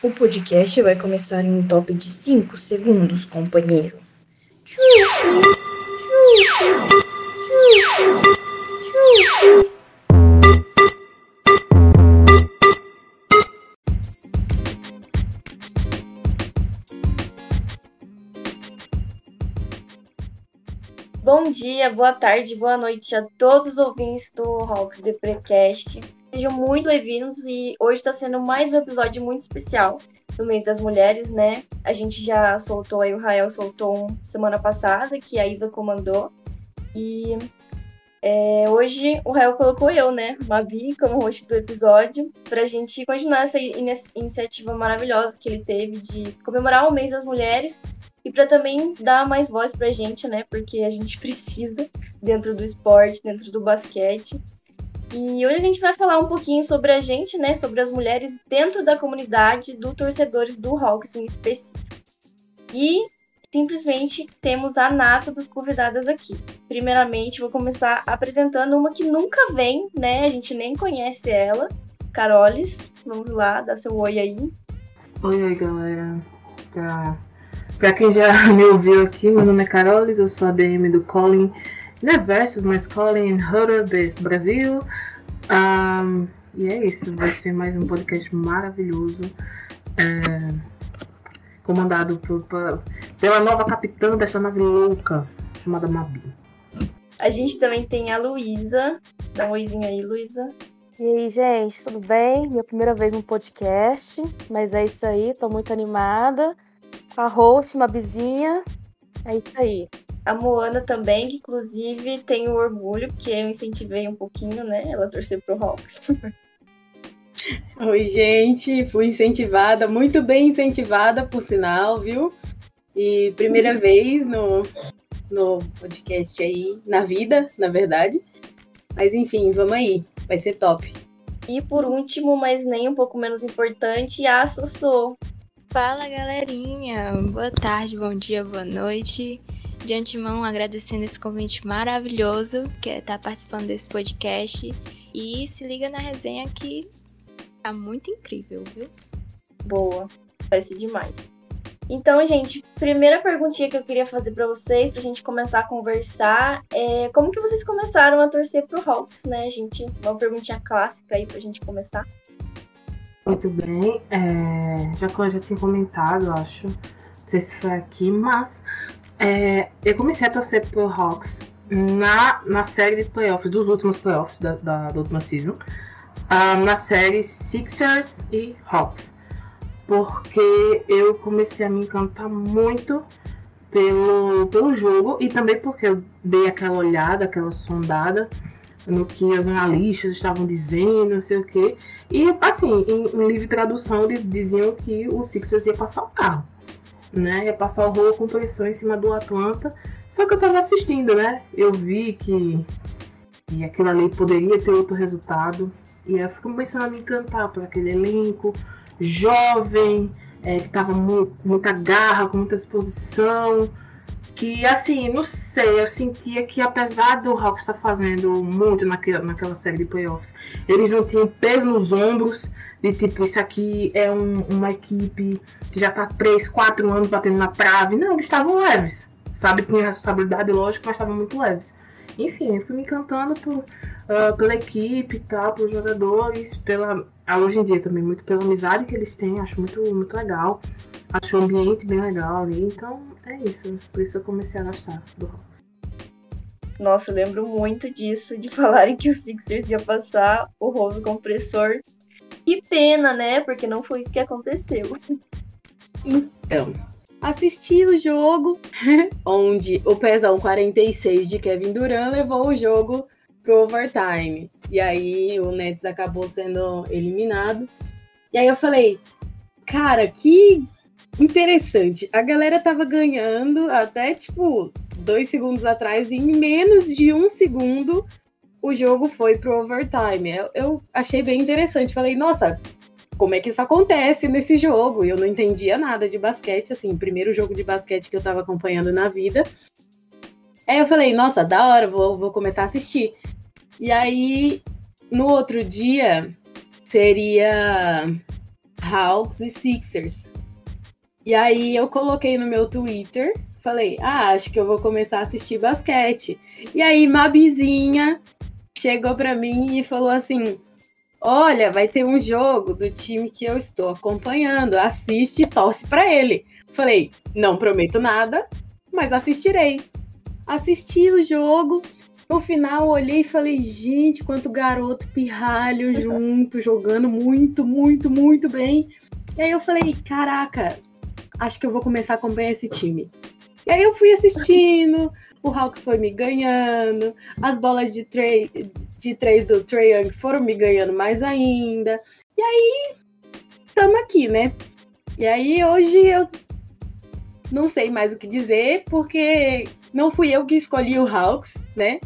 O podcast vai começar em um top de 5 segundos, companheiro. Bom dia, boa tarde, boa noite a todos os ouvintes do Hawks The Precast. Sejam muito bem-vindos e hoje está sendo mais um episódio muito especial do mês das mulheres, né? A gente já soltou aí, o Rael soltou um semana passada, que a Isa comandou. E é, hoje o Rael colocou eu, né, Mavi, como host do episódio, para a gente continuar essa in iniciativa maravilhosa que ele teve de comemorar o mês das mulheres e para também dar mais voz para a gente, né, porque a gente precisa dentro do esporte, dentro do basquete. E hoje a gente vai falar um pouquinho sobre a gente, né, sobre as mulheres dentro da comunidade do torcedores do Hawks em específico. E simplesmente temos a nata das convidadas aqui. Primeiramente, vou começar apresentando uma que nunca vem, né? A gente nem conhece ela, Carolis. Vamos lá, dá seu oi aí. Oi, oi, galera. Pra, pra quem já me ouviu aqui, meu nome é Carolis, eu sou a DM do Colin né, versus mais Colin Hutter de Brasil. Um, e é isso, vai ser mais um podcast maravilhoso. É, comandado por, por, pela nova capitã dessa nave louca, chamada Mabi. A gente também tem a Luísa. Dá um oizinho aí, Luísa. E aí, gente, tudo bem? Minha primeira vez no podcast, mas é isso aí, tô muito animada. Com a host, Mabizinha. É isso aí. A Moana também, que inclusive tem o orgulho, porque eu incentivei um pouquinho, né? Ela torceu pro Hawks. Oi, gente, fui incentivada, muito bem incentivada, por sinal, viu? E primeira vez no, no podcast aí, na vida, na verdade. Mas enfim, vamos aí, vai ser top. E por último, mas nem um pouco menos importante, a Sossô. Fala galerinha, boa tarde, bom dia, boa noite de antemão agradecendo esse convite maravilhoso que é estar participando desse podcast. E se liga na resenha que tá muito incrível, viu? Boa, ser demais. Então, gente, primeira perguntinha que eu queria fazer para vocês, pra gente começar a conversar, é como que vocês começaram a torcer pro Hawks, né, gente? Uma perguntinha clássica aí pra gente começar. Muito bem, é, já já tinha comentado, acho, não sei se foi aqui, mas é, eu comecei a torcer pro Hawks na, na série de playoffs, dos últimos playoffs da, da, da última season, uh, na série Sixers e Hawks. Porque eu comecei a me encantar muito pelo, pelo jogo e também porque eu dei aquela olhada, aquela sondada no que os analistas estavam dizendo, não sei o quê. E, assim, em, em livre tradução, eles diziam que o Sixers ia passar o carro né? Ia passar o rolo compressor em cima do Atlanta. Só que eu tava assistindo, né? Eu vi que, que aquilo ali poderia ter outro resultado. E eu fico começando a me encantar por aquele elenco jovem, é, que tava com muita garra, com muita exposição. Que assim, não sei, eu sentia que apesar do Hawks estar fazendo muito naquela, naquela série de playoffs, eles não tinham peso nos ombros de tipo, isso aqui é um, uma equipe que já tá 3, 4 anos batendo na trave. Não, eles estavam leves. Sabe, com responsabilidade, lógico, mas estavam muito leves. Enfim, eu fui me encantando por, uh, pela equipe tal, pelos jogadores, pela. Ah, hoje em dia também, muito pela amizade que eles têm, acho muito, muito legal. Acho o ambiente bem legal ali. Então é isso. Por isso eu comecei a gostar do Hawks. Nossa, eu lembro muito disso, de falarem que o Sixers ia passar o rolo compressor que pena, né? Porque não foi isso que aconteceu. Então, assisti o jogo onde o pesão 46 de Kevin Durant levou o jogo pro overtime. E aí o Nets acabou sendo eliminado. E aí eu falei, cara, que interessante. A galera tava ganhando até tipo dois segundos atrás, e em menos de um segundo o jogo foi pro overtime. Eu, eu achei bem interessante. Falei, nossa, como é que isso acontece nesse jogo? Eu não entendia nada de basquete, assim, primeiro jogo de basquete que eu tava acompanhando na vida. Aí eu falei, nossa, da hora, vou, vou começar a assistir. E aí, no outro dia, seria Hawks e Sixers. E aí eu coloquei no meu Twitter, falei, ah, acho que eu vou começar a assistir basquete. E aí Mabizinha chegou para mim e falou assim: Olha, vai ter um jogo do time que eu estou acompanhando, assiste e torce para ele. Falei, não prometo nada, mas assistirei. Assisti o jogo, no final olhei e falei, gente, quanto garoto pirralho junto, jogando muito, muito, muito bem. E aí eu falei, caraca, acho que eu vou começar a acompanhar esse time. E aí eu fui assistindo, o Hawks foi me ganhando, as bolas de, três, de três do Trae Young foram me ganhando mais ainda. E aí, estamos aqui, né? E aí, hoje eu não sei mais o que dizer, porque não fui eu que escolhi o Hawks, né?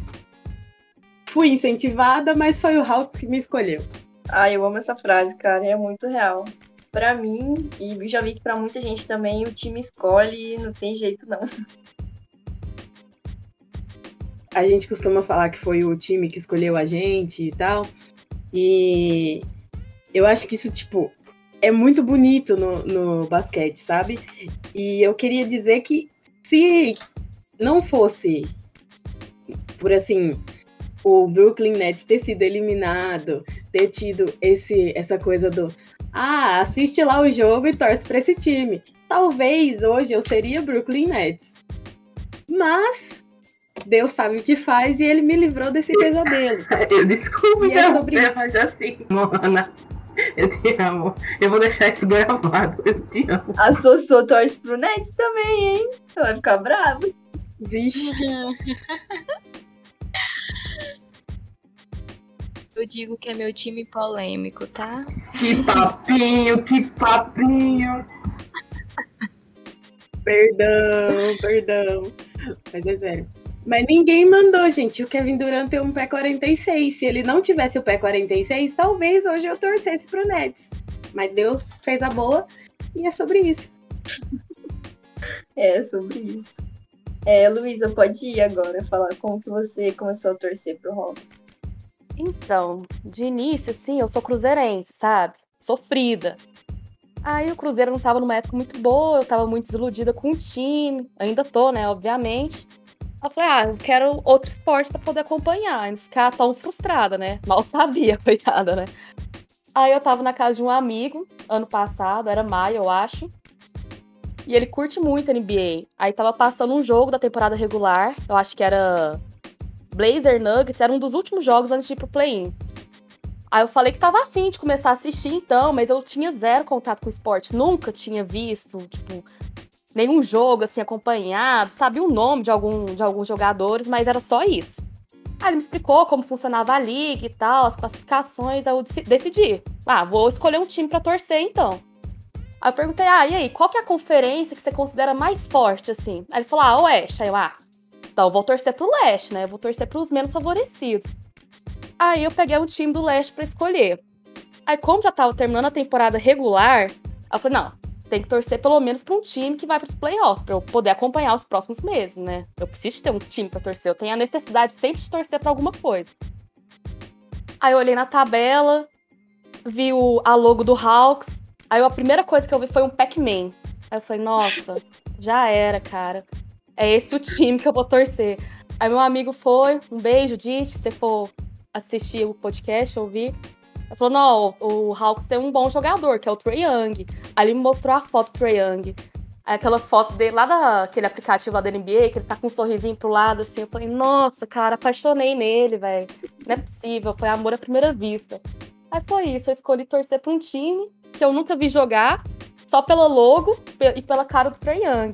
Fui incentivada, mas foi o Hawks que me escolheu. Ah, eu amo essa frase, cara, é muito real. Para mim, e já vi que para muita gente também, o time escolhe não tem jeito não a gente costuma falar que foi o time que escolheu a gente e tal. E eu acho que isso, tipo, é muito bonito no, no basquete, sabe? E eu queria dizer que se não fosse, por assim, o Brooklyn Nets ter sido eliminado, ter tido esse, essa coisa do ah, assiste lá o jogo e torce para esse time. Talvez hoje eu seria Brooklyn Nets. Mas Deus sabe o que faz e ele me livrou desse pesadelo. Eu desculpe, e é sobre isso. mas assim, Mona, eu te amo. Eu vou deixar isso gravado. Eu te amo. A Sossô torce pro Nets também, hein? Ela vai ficar brava. Vixe. Eu digo que é meu time polêmico, tá? Que papinho, que papinho. perdão, perdão. Mas é sério. Mas ninguém mandou, gente. O Kevin Durant tem um pé 46. Se ele não tivesse o pé 46, talvez hoje eu torcesse pro Nets. Mas Deus fez a boa e é sobre isso. É sobre isso. É, Luísa, pode ir agora falar como que você começou a torcer pro Hawks. Então, de início, assim, eu sou cruzeirense, sabe? Sofrida. Aí o Cruzeiro não tava numa época muito boa, eu tava muito desiludida com o time. Ainda tô, né, obviamente. Eu falei, ah, eu quero outro esporte para poder acompanhar, e não ficar tão frustrada, né? Mal sabia, coitada, né? Aí eu tava na casa de um amigo, ano passado, era maio, eu acho. E ele curte muito NBA. Aí tava passando um jogo da temporada regular, eu acho que era Blazer Nuggets, era um dos últimos jogos antes de ir pro play-in. Aí eu falei que tava afim de começar a assistir então, mas eu tinha zero contato com o esporte, nunca tinha visto, tipo, nenhum jogo assim acompanhado, sabia o nome de, algum, de alguns jogadores, mas era só isso. Aí ele me explicou como funcionava a liga e tal, as classificações, aí eu decidi. Ah, vou escolher um time para torcer então. Aí eu perguntei, ah, e aí, qual que é a conferência que você considera mais forte, assim? Aí ele falou, ah, Oeste. Aí eu, ah, então vou torcer pro Leste, né? Eu vou torcer pros menos favorecidos. Aí eu peguei um time do Leste para escolher. Aí, como já tava terminando a temporada regular, eu falei, não, tem que torcer pelo menos para um time que vai para os playoffs, para eu poder acompanhar os próximos meses, né? Eu preciso ter um time para torcer, eu tenho a necessidade sempre de torcer para alguma coisa. Aí eu olhei na tabela, vi o, a logo do Hawks, aí a primeira coisa que eu vi foi um Pac-Man. Aí eu falei, nossa, já era, cara. É esse o time que eu vou torcer. Aí meu amigo foi, um beijo, Dit, se você for assistir o podcast, ouvir. Ele falou, não, o Hawks tem um bom jogador, que é o Trey Young. Aí ele me mostrou a foto do Trey Young. Aí aquela foto dele lá daquele aplicativo lá da NBA, que ele tá com um sorrisinho pro lado, assim. Eu falei, nossa, cara, apaixonei nele, velho. Não é possível, foi amor à primeira vista. Aí foi isso, eu escolhi torcer pra um time que eu nunca vi jogar, só pelo logo e pela cara do Trey Young.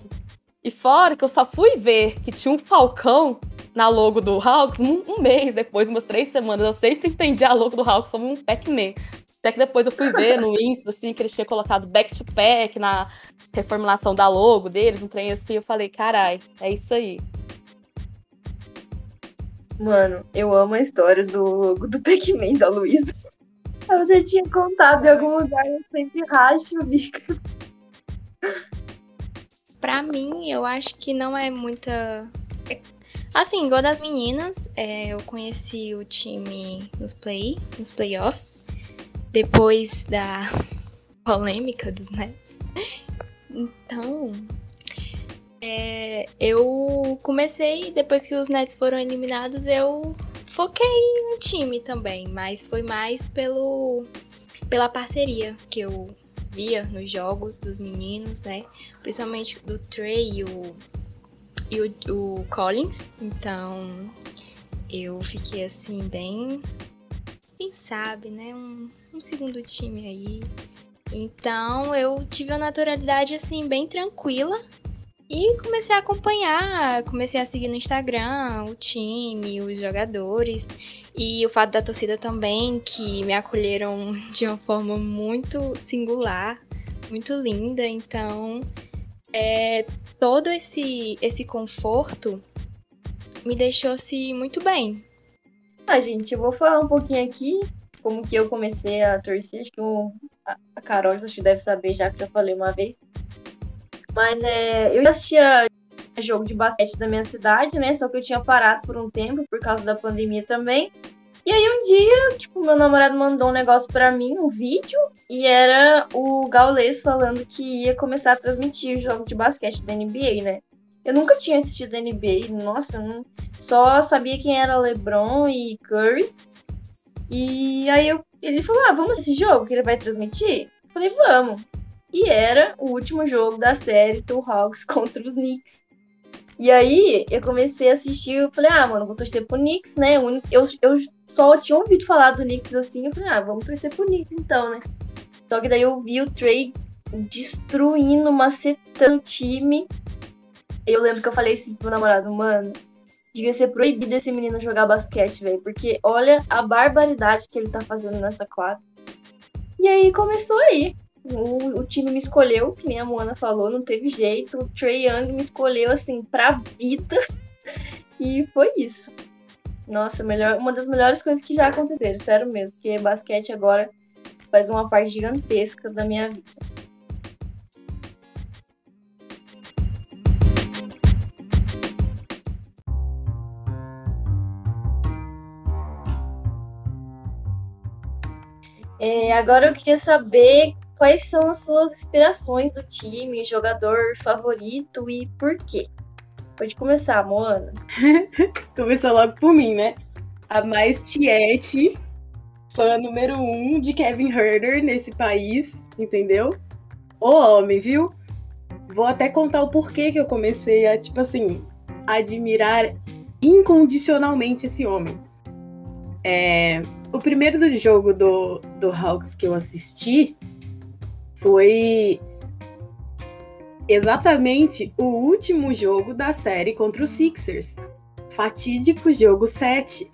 E fora que eu só fui ver que tinha um falcão na logo do Hawks um, um, mês depois, umas três semanas. Eu sempre entendi a logo do Hawks como um Pac-Man. Até que depois eu fui ver no Insta, assim, que eles tinham colocado back-to-back na reformulação da logo deles, um trem assim. Eu falei, carai, é isso aí. Mano, eu amo a história do logo do Pac-Man da Luísa. Ela já tinha contado em algum lugar, eu sempre racho o bico. Pra mim, eu acho que não é muita Assim, igual das meninas, é, eu conheci o time nos play, nos playoffs. Depois da polêmica dos Nets. Então, é, eu comecei, depois que os Nets foram eliminados, eu foquei no time também, mas foi mais pelo, pela parceria que eu via nos jogos dos meninos, né? Principalmente do Trey e o, e o, o Collins. Então eu fiquei assim, bem. Quem sabe, né? Um, um segundo time aí. Então eu tive uma naturalidade assim, bem tranquila e comecei a acompanhar, comecei a seguir no Instagram o time, os jogadores e o fato da torcida também, que me acolheram de uma forma muito singular, muito linda. Então, é, todo esse, esse conforto me deixou-se muito bem. Ah, gente, eu vou falar um pouquinho aqui como que eu comecei a torcer. Acho que o, a Carol acho que deve saber já que eu falei uma vez. Mas é, eu já assistia jogo de basquete da minha cidade, né? Só que eu tinha parado por um tempo por causa da pandemia também. E aí um dia, tipo, meu namorado mandou um negócio para mim, um vídeo, e era o Gaules falando que ia começar a transmitir o jogo de basquete da NBA, né? Eu nunca tinha assistido a NBA, nossa, não... só sabia quem era LeBron e Curry. E aí eu... ele falou: "Ah, vamos esse jogo que ele vai transmitir?" Eu falei: "Vamos". E era o último jogo da série do Hawks contra os Knicks. E aí eu comecei a assistir, eu falei, ah, mano, vou torcer pro Knicks, né? Eu, eu só tinha ouvido falar do Knicks assim, eu falei, ah, vamos torcer pro Knicks então, né? Só que daí eu vi o Trey destruindo, macetando o time. Eu lembro que eu falei assim pro meu namorado, mano, devia ser proibido esse menino jogar basquete, velho. Porque olha a barbaridade que ele tá fazendo nessa quadra. E aí começou aí. O, o, time me escolheu, que nem a Moana falou, não teve jeito. O Trey Young me escolheu, assim, pra vida. E foi isso. Nossa, melhor, uma das melhores coisas que já aconteceram, sério mesmo. Porque basquete agora faz uma parte gigantesca da minha vida. É, agora eu queria saber quais são as suas inspirações do time, jogador favorito e por quê? Pode começar, Moana. Começou logo por mim, né? A mais tiete, fã número um de Kevin Herder nesse país, entendeu? O homem, viu? Vou até contar o porquê que eu comecei a, tipo assim, admirar incondicionalmente esse homem. É, o primeiro do jogo do, do Hawks que eu assisti foi exatamente o último jogo da série contra os Sixers. Fatídico jogo 7,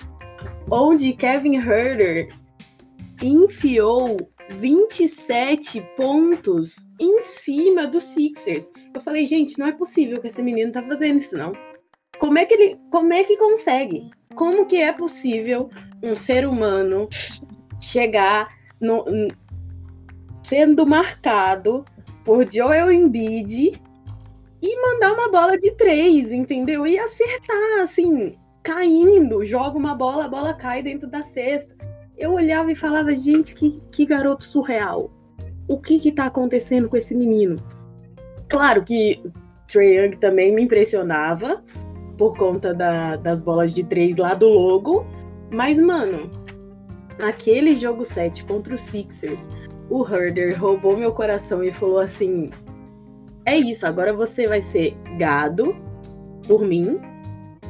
onde Kevin Herder enfiou 27 pontos em cima dos Sixers. Eu falei, gente, não é possível que esse menino tá fazendo isso não. Como é que ele, como é que consegue? Como que é possível um ser humano chegar no, sendo marcado por Joel Embiid e mandar uma bola de três, entendeu? E acertar, assim, caindo, joga uma bola, a bola cai dentro da cesta. Eu olhava e falava, gente, que, que garoto surreal. O que que tá acontecendo com esse menino? Claro que Trae Young também me impressionava por conta da, das bolas de três lá do logo, mas, mano, aquele jogo 7 contra os Sixers, o Herder roubou meu coração e falou assim: É isso, agora você vai ser gado por mim.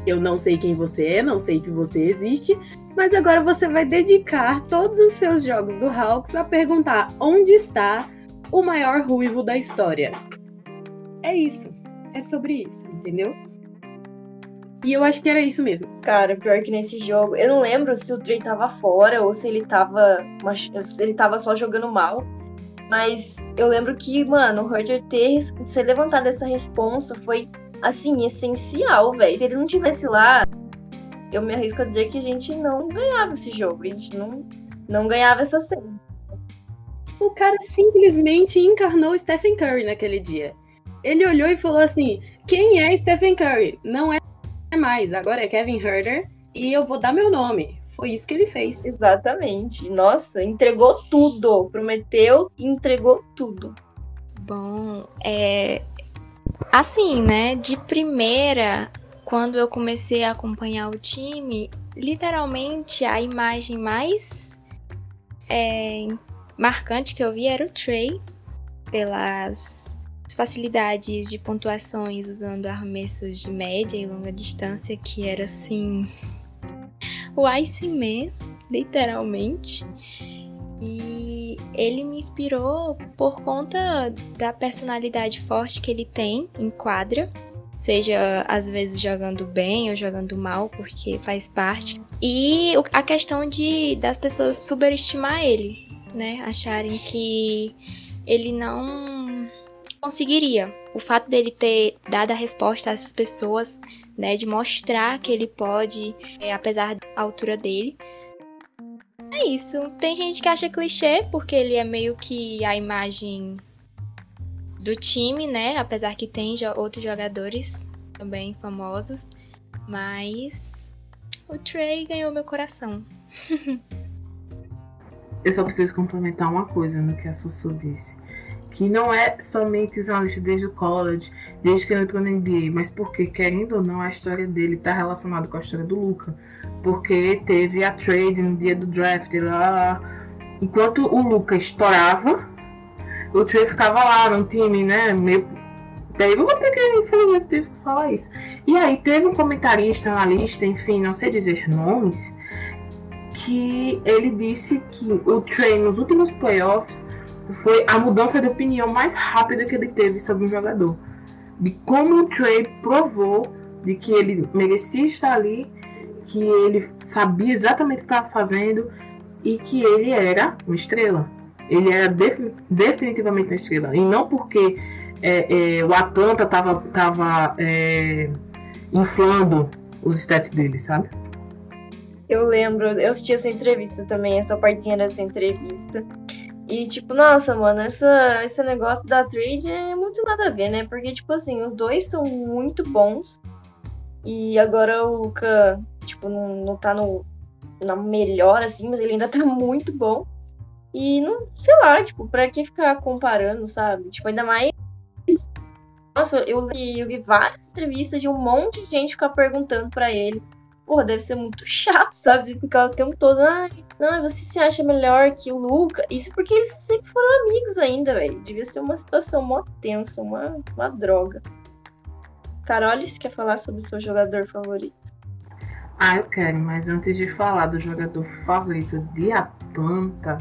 Eu não sei quem você é, não sei que você existe, mas agora você vai dedicar todos os seus jogos do Hawks a perguntar onde está o maior ruivo da história. É isso. É sobre isso, entendeu? E eu acho que era isso mesmo. Cara, pior que nesse jogo, eu não lembro se o Trey tava fora ou se ele tava, se ele tava só jogando mal. Mas eu lembro que, mano, o Roger ter ser levantado essa responsa foi, assim, essencial, velho. Se ele não tivesse lá, eu me arrisco a dizer que a gente não ganhava esse jogo. A gente não, não ganhava essa série. O cara simplesmente encarnou Stephen Curry naquele dia. Ele olhou e falou assim: quem é Stephen Curry? Não é mais, agora é Kevin Herder e eu vou dar meu nome. foi isso que ele fez. Exatamente. Nossa, entregou tudo. Prometeu e entregou tudo. Bom, é. Assim, né? De primeira, quando eu comecei a acompanhar o time, literalmente a imagem mais é, marcante que eu vi era o Trey, pelas facilidades de pontuações usando arremessos de média e longa distância, que era assim. O Iceman, literalmente. E ele me inspirou por conta da personalidade forte que ele tem em quadra seja às vezes jogando bem ou jogando mal, porque faz parte. E a questão de das pessoas superestimar ele, né? Acharem que ele não conseguiria. O fato dele ter dado a resposta a essas pessoas, né, de mostrar que ele pode, é, apesar da altura dele. É isso. Tem gente que acha clichê porque ele é meio que a imagem do time, né? Apesar que tem jo outros jogadores também famosos. Mas o Trey ganhou meu coração. Eu só preciso complementar uma coisa no que a Sussu disse. Que não é somente os analistas desde o college, desde que ele entrou na NBA, mas porque, querendo ou não, a história dele está relacionada com a história do Luca. Porque teve a trade no dia do draft lá. Enquanto o Luca estourava, o Trey ficava lá no time, né? Meio. Daí eu vou ter que, infelizmente, teve que falar isso. E aí teve um comentarista, analista, enfim, não sei dizer nomes, que ele disse que o Trey nos últimos playoffs foi a mudança de opinião mais rápida que ele teve sobre um jogador. De como o Trey provou de que ele merecia estar ali, que ele sabia exatamente o que estava fazendo e que ele era uma estrela. Ele era definitivamente uma estrela. E não porque é, é, o Atlanta estava tava, é, inflando os stats dele, sabe? Eu lembro, eu assisti essa entrevista também, essa partinha dessa entrevista. E, tipo, nossa, mano, essa, esse negócio da trade é muito nada a ver, né? Porque, tipo assim, os dois são muito bons. E agora o Luca, tipo, não, não tá no, na melhor, assim, mas ele ainda tá muito bom. E não, sei lá, tipo, pra que ficar comparando, sabe? Tipo, ainda mais. Nossa, eu, eu vi várias entrevistas de um monte de gente ficar perguntando para ele. Porra, deve ser muito chato, sabe? Ficar o tempo todo. Ai, não, você se acha melhor que o Luca? Isso porque eles sempre foram amigos ainda, velho. Devia ser uma situação mó tensa, uma, uma droga. Carol, você quer falar sobre o seu jogador favorito? Ah, eu quero, mas antes de falar do jogador favorito de Atlanta,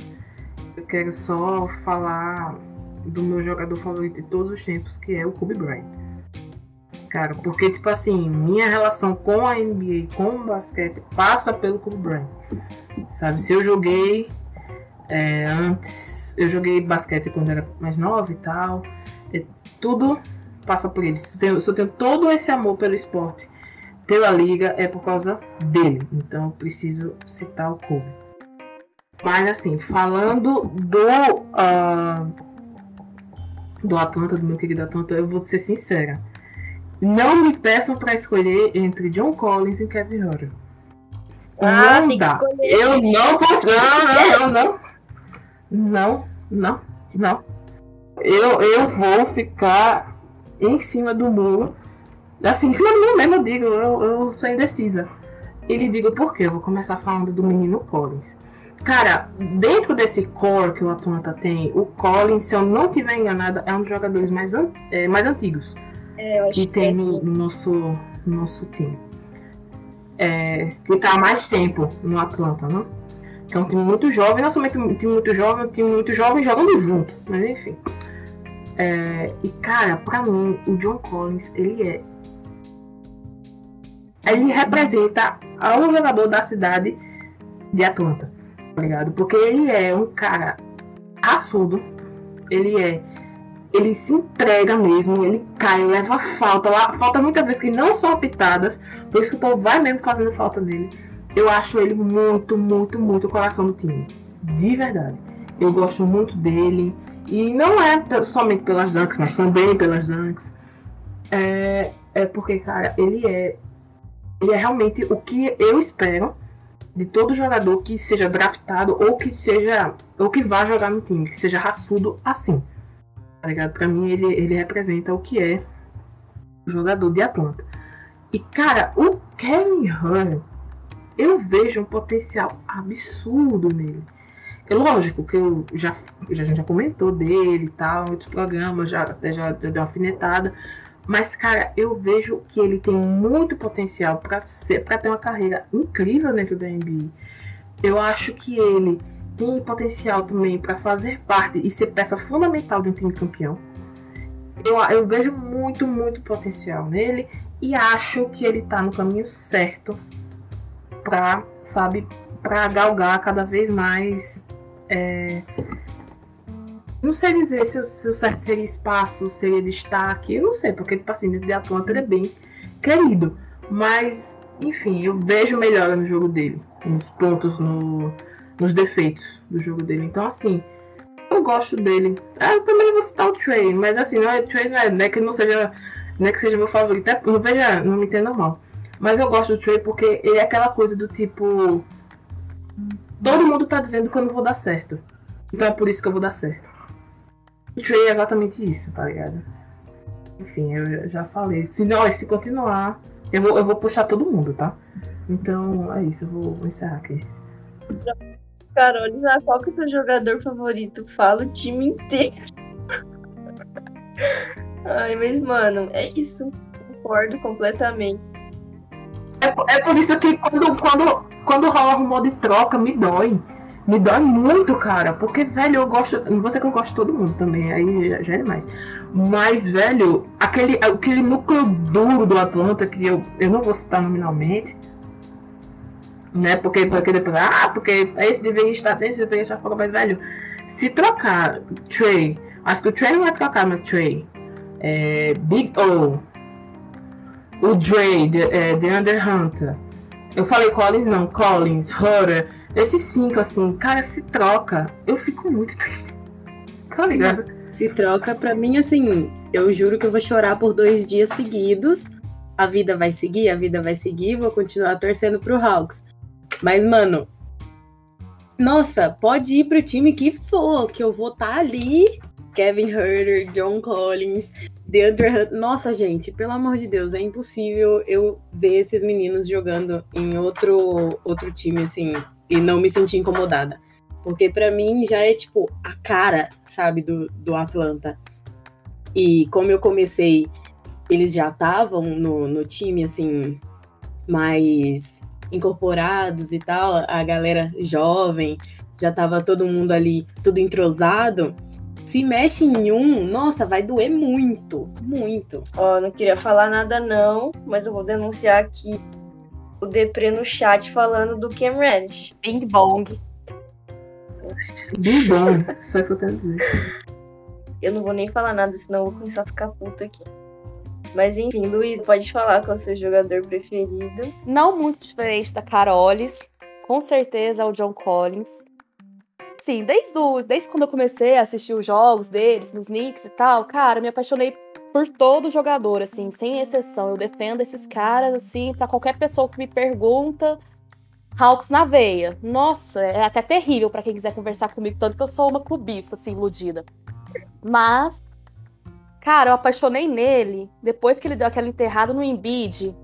eu quero só falar do meu jogador favorito de todos os tempos, que é o Kobe Bryant. Cara, porque, tipo assim, minha relação com a NBA, com o basquete, passa pelo Kobe Bryant. Sabe, se eu joguei é, antes, eu joguei basquete quando era mais nova e tal, é, tudo passa por ele. Se eu, tenho, se eu tenho todo esse amor pelo esporte, pela liga, é por causa dele. Então eu preciso citar o Kobe. Mas assim, falando do uh, do Atlanta, do meu querido Atlanta, eu vou ser sincera. Não me peçam para escolher entre John Collins e Kevin Hutter. Ah, não dá. Eu não posso. Não, não, não, não. Não, não, Eu, eu vou ficar em cima do muro. Assim, em cima do muro mesmo, eu digo, eu, eu sou indecisa. Ele diga por quê? Eu vou começar falando do menino Collins. Cara, dentro desse core que o Atlanta tem, o Collins, se eu não tiver enganada, é um dos jogadores mais, an é, mais antigos é, que tem que é no, no, nosso, no nosso time. É, está há mais tempo no Atlanta, né? É um time muito jovem, não somente um time muito jovem, um time muito jovem jogando junto, mas enfim. É, e cara, pra mim, o John Collins, ele é. Ele representa um jogador da cidade de Atlanta tá ligado? Porque ele é um cara raçudo, ele é. Ele se entrega mesmo, ele cai, leva falta. Lá, falta muitas vezes que não são apitadas, por isso que o povo vai mesmo fazendo falta dele. Eu acho ele muito, muito, muito o coração do time. De verdade. Eu gosto muito dele. E não é somente pelas dunks, mas também pelas dunks. É, é porque, cara, ele é. Ele é realmente o que eu espero de todo jogador que seja draftado ou que seja ou que vá jogar no time, que seja raçudo assim. Tá ligado? Pra mim ele, ele representa o que é o jogador de Atlanta. E cara, o Kevin Hunt, eu vejo um potencial absurdo nele. É lógico que eu já, já a gente já comentou dele e tal, em outros programas, já até já deu uma alfinetada. Mas, cara, eu vejo que ele tem muito potencial para ter uma carreira incrível dentro da NBA. Eu acho que ele tem potencial também para fazer parte e ser peça fundamental de um time campeão. Eu, eu vejo muito, muito potencial nele e acho que ele está no caminho certo para, sabe, para galgar cada vez mais é, não sei dizer se o, se o certo seria espaço, seria destaque, eu não sei, porque tipo assim, dentro de Atlanta ele é bem querido. Mas, enfim, eu vejo melhor no jogo dele, nos pontos, no, nos defeitos do jogo dele. Então, assim, eu gosto dele. Ah, eu também vou citar o Trey, mas assim, não é, Trey não é, não é que não seja, não é que seja meu favorito, é, não veja, não me entenda mal. Mas eu gosto do Trey porque ele é aquela coisa do tipo. Todo mundo tá dizendo que eu não vou dar certo. Então é por isso que eu vou dar certo. O Trey é exatamente isso, tá ligado? Enfim, eu já falei. Se, não, se continuar, eu vou, eu vou puxar todo mundo, tá? Então é isso, eu vou, vou encerrar aqui. Carol, ah, qual que é o seu jogador favorito? Fala o time inteiro. Ai, mas, mano, é isso. Concordo completamente. É, é por isso que quando, quando, quando rola rumor de troca, me dói me dói muito, cara, porque, velho, eu gosto. Dizer que eu gosto de todo mundo também, aí já, já é demais. Mas, velho, aquele, aquele núcleo duro do Atlanta, que eu, eu não vou citar nominalmente, né? Porque, porque depois, ah, porque esse deveria estar, esse deveria estar fora, mas, velho, se trocar Trey, acho que o Trey vai trocar meu Trey. É, Big O, o Dre, The, é, The Under Hunter. Eu falei Collins, não, Collins, Hunter. Esses cinco, assim, cara, se troca, eu fico muito triste. Tá ligado? Se troca, pra mim, assim, eu juro que eu vou chorar por dois dias seguidos. A vida vai seguir, a vida vai seguir, vou continuar torcendo pro Hawks. Mas, mano, nossa, pode ir pro time que for, que eu vou estar tá ali. Kevin Herter, John Collins, DeAndre Hunt. Nossa, gente, pelo amor de Deus, é impossível eu ver esses meninos jogando em outro, outro time, assim, e não me sentir incomodada. Porque para mim já é tipo a cara, sabe, do, do Atlanta. E como eu comecei, eles já estavam no, no time, assim, mais incorporados e tal, a galera jovem, já tava todo mundo ali, tudo entrosado. Se mexe em um, nossa, vai doer muito, muito. Ó, oh, não queria falar nada não, mas eu vou denunciar aqui o Depre no chat falando do Cam Reddish. Bing Bong. Bing Bong, só isso eu dizer. Eu não vou nem falar nada, senão eu vou começar a ficar puta aqui. Mas enfim, Luiz, pode falar qual é o seu jogador preferido. Não muito diferente da Carolis. Com certeza é o John Collins. Sim, desde, o, desde quando eu comecei a assistir os jogos deles, nos Knicks e tal, cara, me apaixonei por todo jogador, assim, sem exceção. Eu defendo esses caras, assim, para qualquer pessoa que me pergunta. Hawks na veia. Nossa, é até terrível para quem quiser conversar comigo, tanto que eu sou uma clubista, assim, iludida. Mas, cara, eu apaixonei nele depois que ele deu aquela enterrada no Embiid.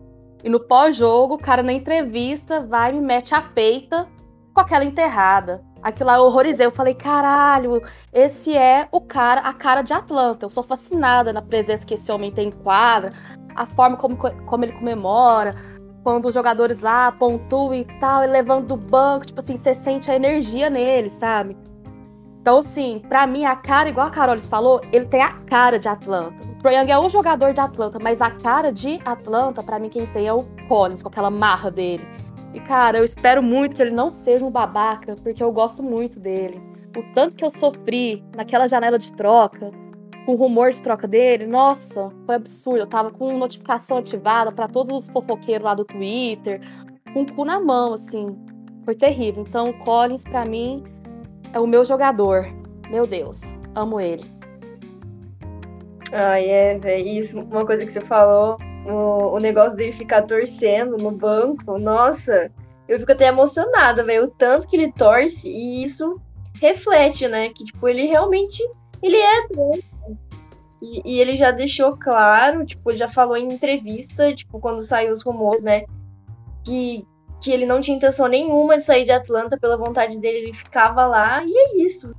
E no pós-jogo, o cara na entrevista vai e me mete a peita com aquela enterrada. Aquilo lá eu horrorizei. Eu falei, caralho, esse é o cara, a cara de Atlanta. Eu sou fascinada na presença que esse homem tem em quadra, a forma como, como ele comemora, quando os jogadores lá pontuam e tal, e levando do banco, tipo assim, você sente a energia nele, sabe? Então, assim, pra mim, a cara, igual a Carolis falou, ele tem a cara de Atlanta. O Young é um jogador de Atlanta, mas a cara de Atlanta, para mim, quem tem é o Collins, com aquela marra dele. E, cara, eu espero muito que ele não seja um babaca, porque eu gosto muito dele. O tanto que eu sofri naquela janela de troca, com o rumor de troca dele, nossa, foi absurdo. Eu tava com notificação ativada para todos os fofoqueiros lá do Twitter, com o cu na mão, assim. Foi terrível. Então, o Collins, para mim, é o meu jogador. Meu Deus, amo ele. Ah, é, velho. Isso, uma coisa que você falou o, o negócio dele ficar torcendo no banco, nossa, eu fico até emocionada, velho, o tanto que ele torce e isso reflete, né, que tipo ele realmente ele é e, e, ele já deixou claro, tipo, ele já falou em entrevista, tipo, quando saiu os rumores, né, que, que ele não tinha intenção nenhuma de sair de Atlanta pela vontade dele, ele ficava lá e é isso.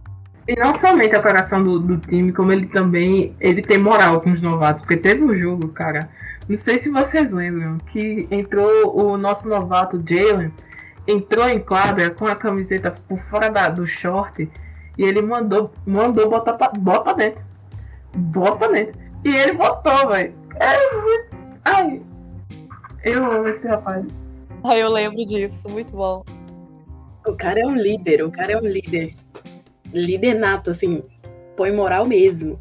E não somente a operação do, do time, como ele também ele tem moral com os novatos, porque teve um jogo, cara, não sei se vocês lembram, que entrou o nosso novato Jalen, entrou em quadra com a camiseta por fora da, do short e ele mandou, mandou botar pra, bota pra dentro. Bota pra dentro. E ele botou, velho. Ai, eu amo esse rapaz. Ai, eu lembro disso, muito bom. O cara é um líder, o cara é um líder. Líder nato, assim, põe moral mesmo.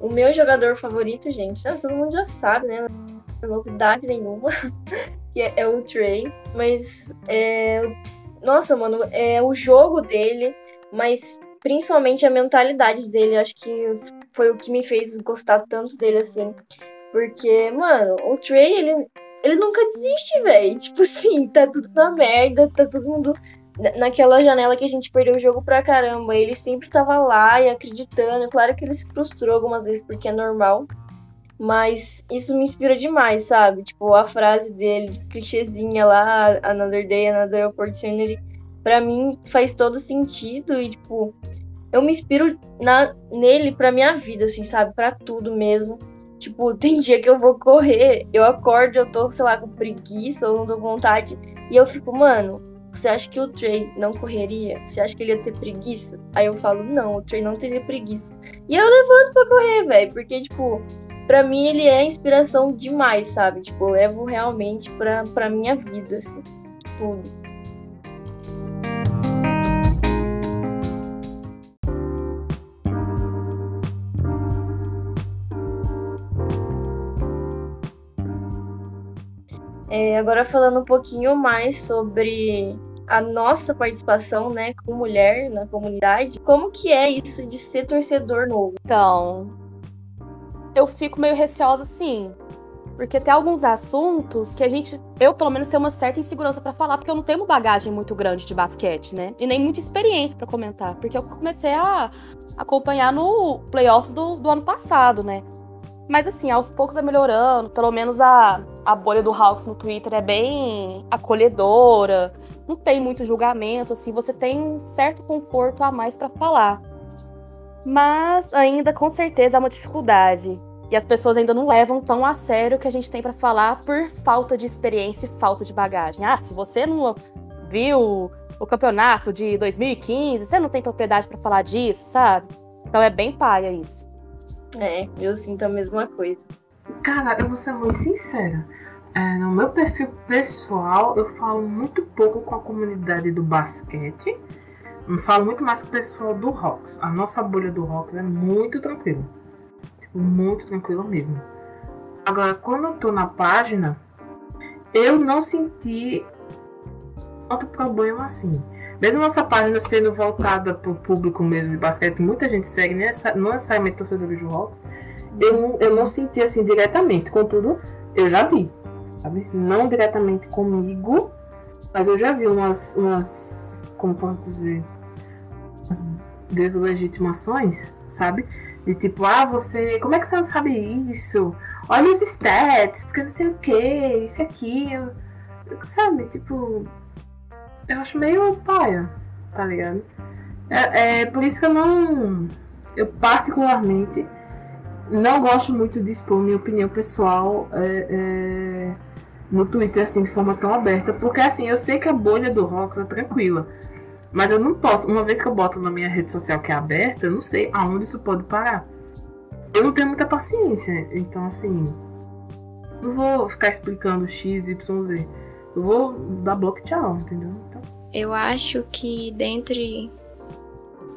O meu jogador favorito, gente, né, todo mundo já sabe, né? Não é novidade nenhuma, que é, é, o Trey. Mas, é, nossa, mano, é o jogo dele, mas principalmente a mentalidade dele, acho que foi o que me fez gostar tanto dele, assim. Porque, mano, o Trey, ele, ele nunca desiste, velho. Tipo assim, tá tudo na merda, tá todo mundo naquela janela que a gente perdeu o jogo pra caramba. Ele sempre tava lá e acreditando. Claro que ele se frustrou algumas vezes, porque é normal. Mas isso me inspira demais, sabe? Tipo, a frase dele, de clichêzinha lá, Another Day, Another Opportunity, pra mim faz todo sentido. E, tipo, eu me inspiro na, nele pra minha vida, assim, sabe? Pra tudo mesmo. Tipo, tem dia que eu vou correr, eu acordo, eu tô, sei lá, com preguiça ou não tô com vontade. E eu fico, mano, você acha que o Trey não correria? Você acha que ele ia ter preguiça? Aí eu falo, não, o Trey não teria preguiça. E eu levanto pra correr, velho, porque, tipo, pra mim ele é inspiração demais, sabe? Tipo, eu levo realmente pra, pra minha vida, assim, tudo. É, agora falando um pouquinho mais sobre a nossa participação, né, como mulher na comunidade, como que é isso de ser torcedor novo? Então, eu fico meio receosa, sim, porque tem alguns assuntos que a gente, eu pelo menos tenho uma certa insegurança para falar, porque eu não tenho uma bagagem muito grande de basquete, né, e nem muita experiência para comentar, porque eu comecei a acompanhar no playoffs do, do ano passado, né. Mas assim, aos poucos é melhorando. Pelo menos a, a bolha do Hawks no Twitter é bem acolhedora. Não tem muito julgamento, assim, você tem um certo conforto a mais para falar. Mas ainda com certeza é uma dificuldade. E as pessoas ainda não levam tão a sério o que a gente tem para falar por falta de experiência e falta de bagagem. Ah, se você não viu o campeonato de 2015, você não tem propriedade para falar disso, sabe? Então é bem paia isso. É, eu sinto a mesma coisa. Cara, eu vou ser muito sincera. É, no meu perfil pessoal, eu falo muito pouco com a comunidade do basquete. Eu falo muito mais com o pessoal do Rocks. A nossa bolha do Rocks é muito tranquila. Tipo, muito tranquila mesmo. Agora, quando eu tô na página, eu não senti tanto problema assim. Mesmo nossa página sendo voltada para o público mesmo de basquete, muita gente segue, nessa, não necessariamente torcedores de Hawks, eu, eu não senti assim diretamente. Contudo, eu já vi, sabe? Não diretamente comigo, mas eu já vi umas, umas como posso dizer, umas deslegitimações, sabe? De tipo, ah, você, como é que você não sabe isso? Olha os stats, porque não sei o que, isso aquilo. Sabe? Tipo, eu acho meio paia, tá ligado? É, é por isso que eu não. Eu particularmente não gosto muito de expor minha opinião pessoal é, é, no Twitter assim de forma tão aberta, porque assim, eu sei que a bolha do Rox é tranquila. Mas eu não posso, uma vez que eu boto na minha rede social que é aberta, eu não sei aonde isso pode parar. Eu não tenho muita paciência, então assim, não vou ficar explicando X, Y, Z eu vou dar bloco tchau, entendeu? Então... Eu acho que dentre.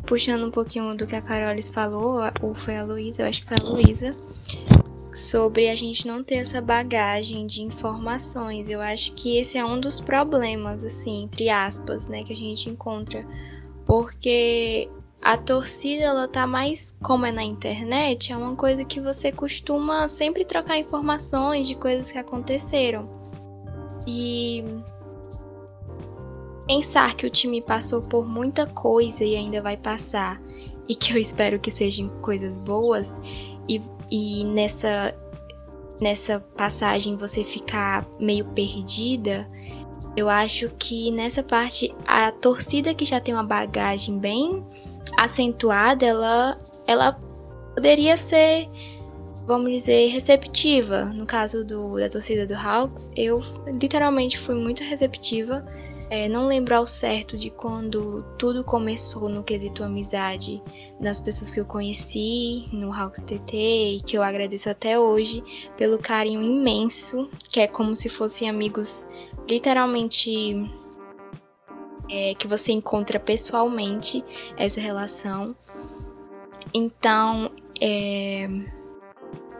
Puxando um pouquinho do que a Carolis falou, ou foi a Luísa, eu acho que foi a Luísa, sobre a gente não ter essa bagagem de informações. Eu acho que esse é um dos problemas, assim, entre aspas, né, que a gente encontra. Porque a torcida, ela tá mais, como é na internet, é uma coisa que você costuma sempre trocar informações de coisas que aconteceram. E pensar que o time passou por muita coisa e ainda vai passar, e que eu espero que sejam coisas boas, e, e nessa, nessa passagem você ficar meio perdida, eu acho que nessa parte a torcida que já tem uma bagagem bem acentuada, ela, ela poderia ser, vamos dizer, receptiva. No caso do, da torcida do Hawks, eu literalmente fui muito receptiva é, não lembro ao certo de quando tudo começou no quesito amizade das pessoas que eu conheci no Hawks TT e que eu agradeço até hoje pelo carinho imenso, que é como se fossem amigos literalmente é, que você encontra pessoalmente essa relação. Então, é,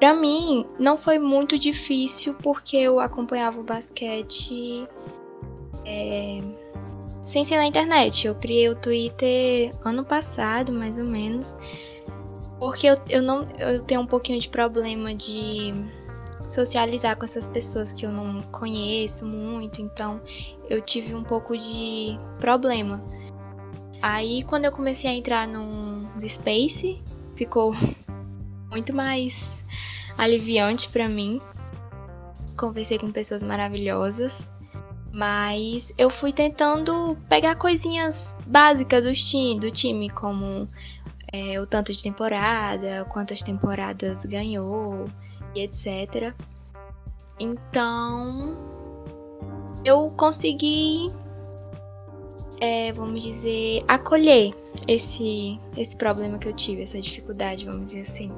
para mim não foi muito difícil porque eu acompanhava o basquete é, sem ser na internet. Eu criei o Twitter ano passado, mais ou menos. Porque eu, eu não eu tenho um pouquinho de problema de socializar com essas pessoas que eu não conheço muito, então eu tive um pouco de problema. Aí quando eu comecei a entrar no Space, ficou muito mais aliviante para mim. Conversei com pessoas maravilhosas. Mas eu fui tentando pegar coisinhas básicas do time, do time como é, o tanto de temporada, quantas temporadas ganhou e etc. Então eu consegui, é, vamos dizer, acolher esse, esse problema que eu tive, essa dificuldade, vamos dizer assim.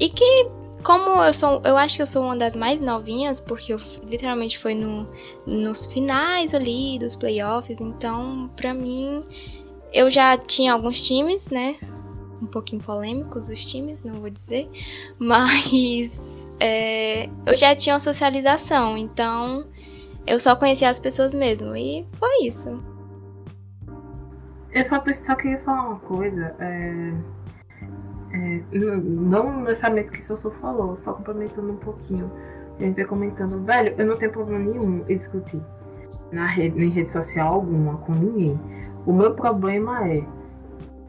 E que como eu sou, eu acho que eu sou uma das mais novinhas, porque eu literalmente foi no, nos finais ali dos playoffs, então pra mim eu já tinha alguns times, né? Um pouquinho polêmicos os times, não vou dizer, mas é, eu já tinha uma socialização, então eu só conhecia as pessoas mesmo, e foi isso. Eu só, só queria falar uma coisa. É é, não necessariamente que o Sossô falou, só complementando um pouquinho. A gente vai comentando, velho, eu não tenho problema nenhum em discutir na rede, em rede social alguma com ninguém. O meu problema é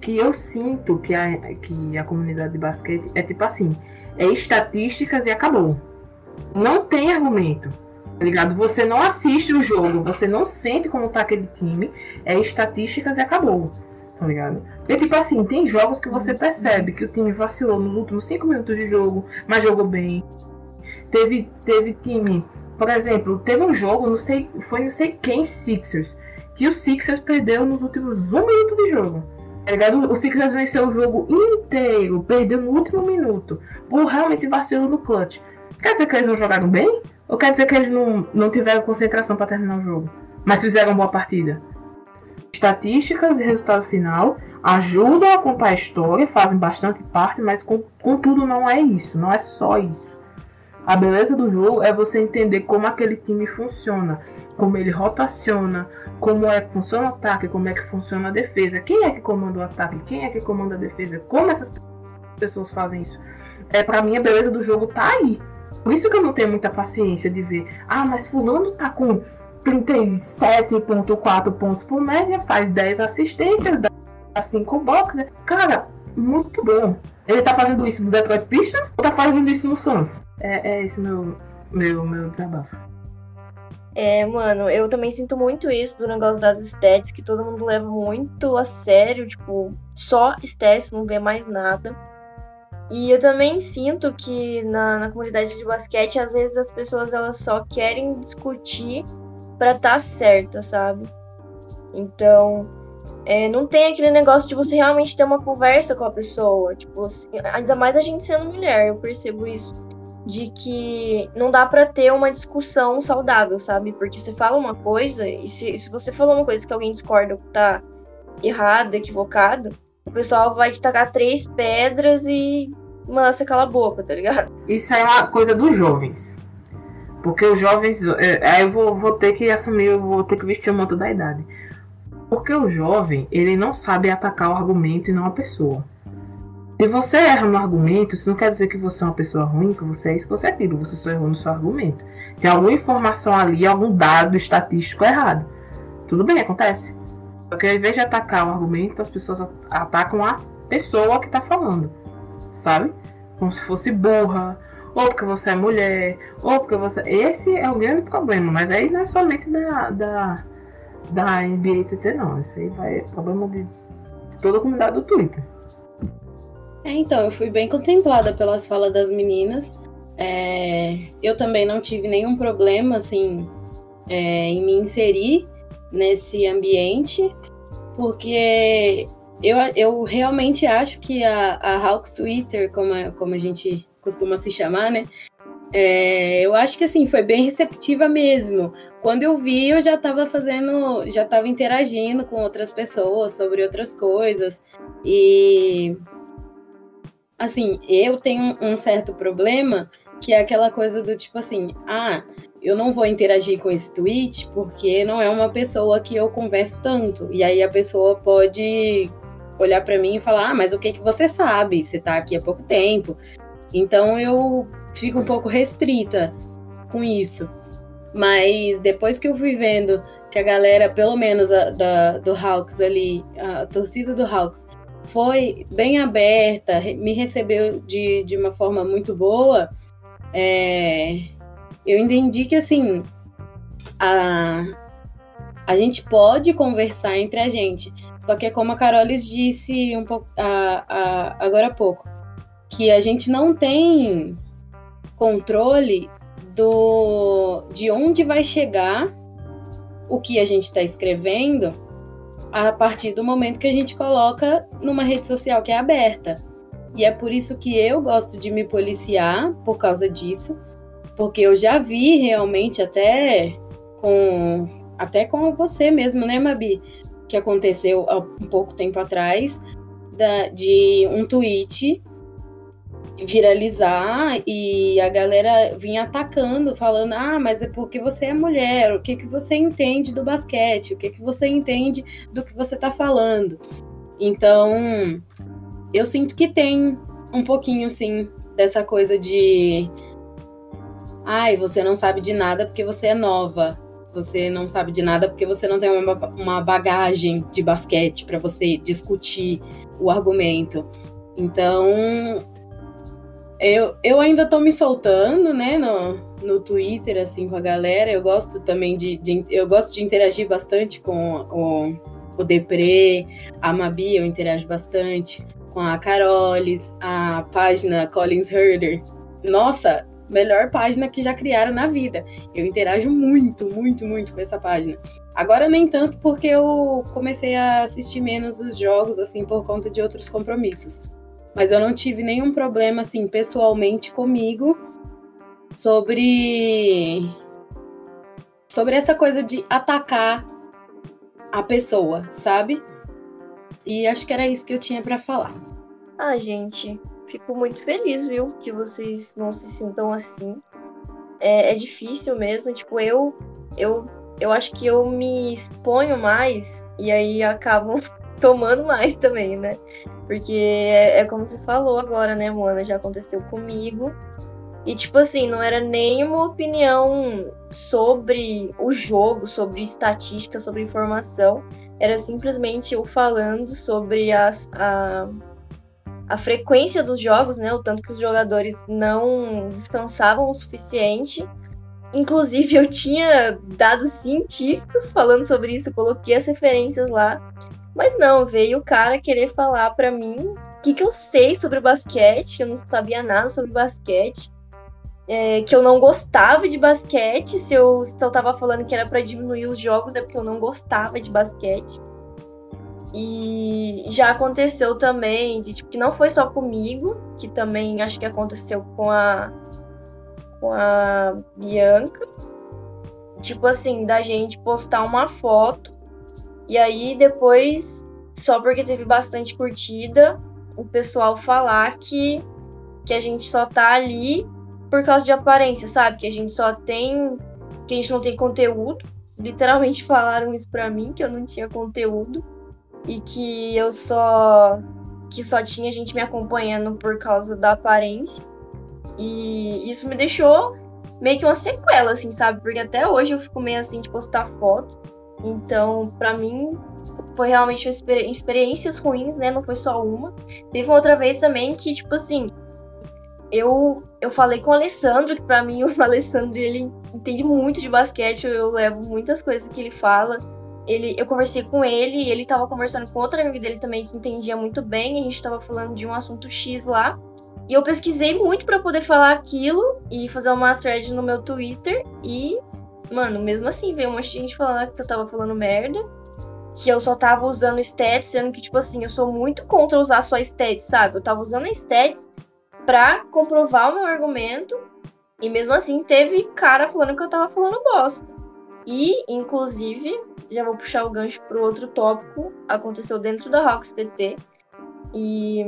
que eu sinto que a, que a comunidade de basquete é tipo assim, é estatísticas e acabou. Não tem argumento. Tá ligado? Você não assiste o jogo, você não sente como tá aquele time, é estatísticas e acabou tá ligado? E tipo assim, tem jogos que você percebe que o time vacilou nos últimos 5 minutos de jogo, mas jogou bem. Teve, teve time, por exemplo, teve um jogo, não sei, foi não sei quem Sixers, que o Sixers perdeu nos últimos 1 minuto de jogo. Tá? O Sixers venceu o jogo inteiro, perdeu no último minuto, por realmente vacilo no clutch. Quer dizer que eles não jogaram bem? Ou quer dizer que eles não, não tiveram concentração para terminar o jogo? Mas fizeram uma boa partida? Estatísticas e resultado final ajudam a contar a história, fazem bastante parte, mas contudo não é isso, não é só isso. A beleza do jogo é você entender como aquele time funciona, como ele rotaciona, como é que funciona o ataque, como é que funciona a defesa, quem é que comanda o ataque, quem é que comanda a defesa, como essas pessoas fazem isso. É para mim a beleza do jogo tá aí. Por isso que eu não tenho muita paciência de ver, ah, mas fulano tá com 37,4 pontos por média, faz 10 assistências, dá 5 boxes. Cara, muito bom. Ele tá fazendo isso no Detroit Pistons ou tá fazendo isso no Suns? É, é esse meu, meu, meu desabafo. É, mano, eu também sinto muito isso do negócio das stats, que todo mundo leva muito a sério, tipo, só stats, não vê mais nada. E eu também sinto que na, na comunidade de basquete, às vezes as pessoas elas só querem discutir para estar tá certa, sabe? Então, é, não tem aquele negócio de você realmente ter uma conversa com a pessoa. Tipo, assim, ainda mais a gente sendo mulher, eu percebo isso. De que não dá para ter uma discussão saudável, sabe? Porque você fala uma coisa, e se, se você falou uma coisa que alguém discorda ou tá errado, equivocado, o pessoal vai te tacar três pedras e manda você cala a boca, tá ligado? Isso é uma coisa dos jovens. Porque os jovens. É, aí eu vou, vou ter que assumir, eu vou ter que vestir o manto da idade. Porque o jovem, ele não sabe atacar o argumento e não a pessoa. Se você erra no argumento, isso não quer dizer que você é uma pessoa ruim, que você é isso, que você é aquilo. Você só errou no seu argumento. Tem alguma informação ali, algum dado estatístico errado. Tudo bem, acontece. Porque ao invés de atacar o argumento, as pessoas atacam a pessoa que tá falando. Sabe? Como se fosse burra, ou porque você é mulher, ou porque você. Esse é o grande problema, mas aí não é somente da, da, da NBA TT, não. Isso aí vai, é problema de toda a comunidade do Twitter. É, então, eu fui bem contemplada pelas falas das meninas. É, eu também não tive nenhum problema, assim, é, em me inserir nesse ambiente, porque eu, eu realmente acho que a, a Hawks Twitter, como como a gente costuma se chamar, né? É, eu acho que assim foi bem receptiva mesmo. Quando eu vi, eu já estava fazendo, já estava interagindo com outras pessoas sobre outras coisas e assim, eu tenho um certo problema que é aquela coisa do tipo assim, ah, eu não vou interagir com esse tweet porque não é uma pessoa que eu converso tanto. E aí a pessoa pode olhar para mim e falar: "Ah, mas o que que você sabe? Você está aqui há pouco tempo". Então eu fico um pouco restrita com isso. Mas depois que eu fui vendo que a galera, pelo menos a, da, do Hawks ali, a torcida do Hawks, foi bem aberta, me recebeu de, de uma forma muito boa, é, eu entendi que assim a, a gente pode conversar entre a gente. Só que é como a Carolis disse um pouco a, a, agora há pouco que a gente não tem controle do de onde vai chegar o que a gente está escrevendo a partir do momento que a gente coloca numa rede social que é aberta. E é por isso que eu gosto de me policiar por causa disso, porque eu já vi realmente até com até com você mesmo, né, Mabi, que aconteceu há um pouco tempo atrás, da, de um tweet viralizar e a galera vinha atacando, falando: "Ah, mas é porque você é mulher, o que que você entende do basquete? O que que você entende do que você tá falando?". Então, eu sinto que tem um pouquinho sim dessa coisa de ai, você não sabe de nada porque você é nova. Você não sabe de nada porque você não tem uma, uma bagagem de basquete para você discutir o argumento. Então, eu, eu ainda tô me soltando, né, no, no Twitter, assim, com a galera. Eu gosto também de, de eu gosto de interagir bastante com o, o Depré, a Mabi, eu interajo bastante, com a Carolis, a página Collins Herder. Nossa, melhor página que já criaram na vida. Eu interajo muito, muito, muito com essa página. Agora nem tanto porque eu comecei a assistir menos os jogos, assim, por conta de outros compromissos mas eu não tive nenhum problema, assim, pessoalmente comigo sobre. sobre essa coisa de atacar a pessoa, sabe? E acho que era isso que eu tinha para falar. Ah, gente, fico muito feliz, viu, que vocês não se sintam assim. É, é difícil mesmo, tipo, eu, eu, eu acho que eu me exponho mais e aí acabo tomando mais também, né? Porque é, é como você falou agora, né, Moana? Já aconteceu comigo. E, tipo assim, não era nenhuma opinião sobre o jogo, sobre estatística, sobre informação. Era simplesmente eu falando sobre as, a, a frequência dos jogos, né? O tanto que os jogadores não descansavam o suficiente. Inclusive, eu tinha dados científicos falando sobre isso, coloquei as referências lá. Mas não, veio o cara querer falar para mim o que, que eu sei sobre basquete, que eu não sabia nada sobre basquete, é, que eu não gostava de basquete. Se eu, se eu tava falando que era para diminuir os jogos, é porque eu não gostava de basquete. E já aconteceu também, de, tipo, que não foi só comigo, que também acho que aconteceu com a, com a Bianca. Tipo assim, da gente postar uma foto e aí depois, só porque teve bastante curtida, o pessoal falar que, que a gente só tá ali por causa de aparência, sabe? Que a gente só tem. que a gente não tem conteúdo. Literalmente falaram isso pra mim, que eu não tinha conteúdo. E que eu só. que só tinha gente me acompanhando por causa da aparência. E isso me deixou meio que uma sequela, assim, sabe? Porque até hoje eu fico meio assim de postar foto Então, para mim, foi realmente experiências ruins, né? Não foi só uma. Teve uma outra vez também que, tipo assim, eu, eu falei com o Alessandro, que pra mim o Alessandro ele entende muito de basquete, eu levo muitas coisas que ele fala. Ele, eu conversei com ele e ele tava conversando com outra amiga dele também que entendia muito bem, a gente tava falando de um assunto X lá. E eu pesquisei muito para poder falar aquilo e fazer uma thread no meu Twitter e, mano, mesmo assim, veio um de gente falando que eu tava falando merda, que eu só tava usando stats, sendo que, tipo assim, eu sou muito contra usar só stats, sabe? Eu tava usando stats pra comprovar o meu argumento. E mesmo assim teve cara falando que eu tava falando bosta. E, inclusive, já vou puxar o gancho pro outro tópico. Aconteceu dentro da Rocks TT. E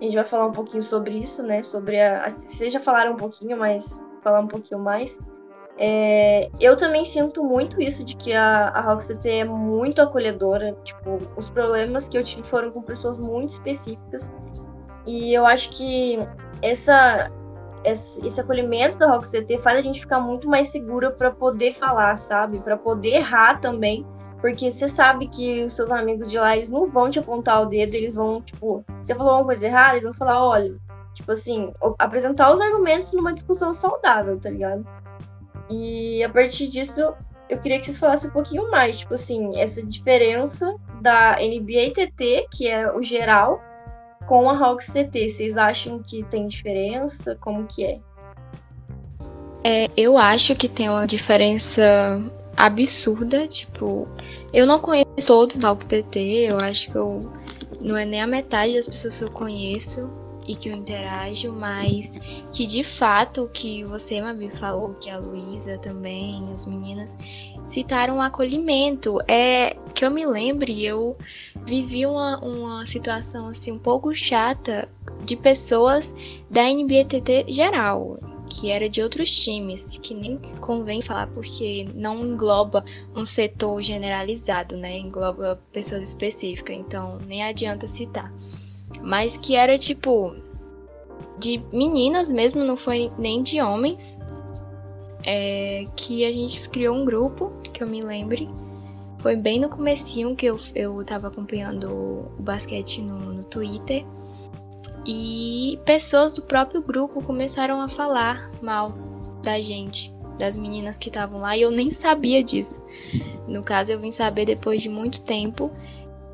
a gente vai falar um pouquinho sobre isso, né? Sobre a. Vocês já falaram um pouquinho, mas falar um pouquinho mais. É, eu também sinto muito isso de que a, a Rocks TT é muito acolhedora. Tipo, os problemas que eu tive foram com pessoas muito específicas. E eu acho que essa, esse, esse acolhimento da Rock CT faz a gente ficar muito mais segura para poder falar, sabe? Para poder errar também. Porque você sabe que os seus amigos de lá, eles não vão te apontar o dedo, eles vão, tipo, você falou uma coisa errada, eles vão falar, olha, tipo assim, apresentar os argumentos numa discussão saudável, tá ligado? E a partir disso, eu queria que vocês falassem um pouquinho mais, tipo assim, essa diferença da NBA TT, que é o geral, com a Hawks CT. Vocês acham que tem diferença? Como que é? É, eu acho que tem uma diferença absurda, tipo, eu não conheço todos os Hawks TT, eu acho que eu não é nem a metade das pessoas que eu conheço e que eu interajo, mas que de fato o que você, Mabi, falou, que a Luísa também, as meninas, citaram o acolhimento. É que eu me lembre, eu vivi uma, uma situação assim um pouco chata de pessoas da NBTT geral, que era de outros times, que nem convém falar porque não engloba um setor generalizado, né? Engloba pessoas específicas, então nem adianta citar mas que era tipo de meninas mesmo, não foi nem de homens. É, que a gente criou um grupo, que eu me lembre. Foi bem no comecinho que eu, eu tava acompanhando o basquete no, no Twitter. E pessoas do próprio grupo começaram a falar mal da gente, das meninas que estavam lá, e eu nem sabia disso. No caso, eu vim saber depois de muito tempo.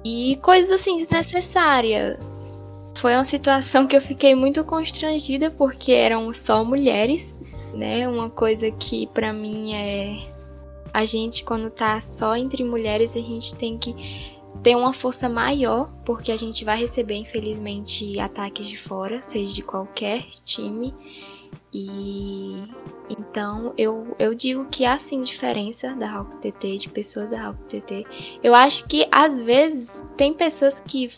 E coisas assim desnecessárias foi uma situação que eu fiquei muito constrangida porque eram só mulheres, né? Uma coisa que para mim é a gente quando tá só entre mulheres, a gente tem que ter uma força maior, porque a gente vai receber infelizmente ataques de fora, seja de qualquer time. E então eu, eu digo que há sim diferença da Hawks TT, de pessoas da Hawks TT. Eu acho que às vezes tem pessoas que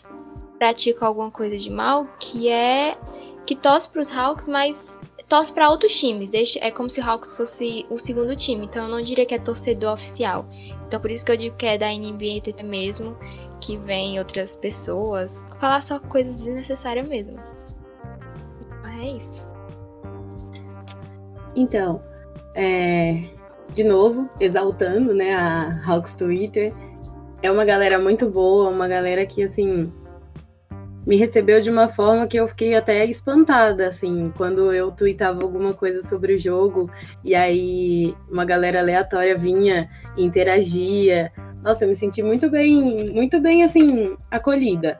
pratica alguma coisa de mal, que é que torce para os Hawks, mas torce para outros times. É como se o Hawks fosse o segundo time, então eu não diria que é torcedor oficial. Então por isso que eu digo que é da NBA mesmo, que vem outras pessoas falar só coisas desnecessárias mesmo. Mas é isso. Então, é, de novo, exaltando, né, a Hawks Twitter. É uma galera muito boa, uma galera que, assim, me recebeu de uma forma que eu fiquei até espantada, assim, quando eu tweetava alguma coisa sobre o jogo e aí uma galera aleatória vinha e interagia. Nossa, eu me senti muito bem, muito bem, assim, acolhida.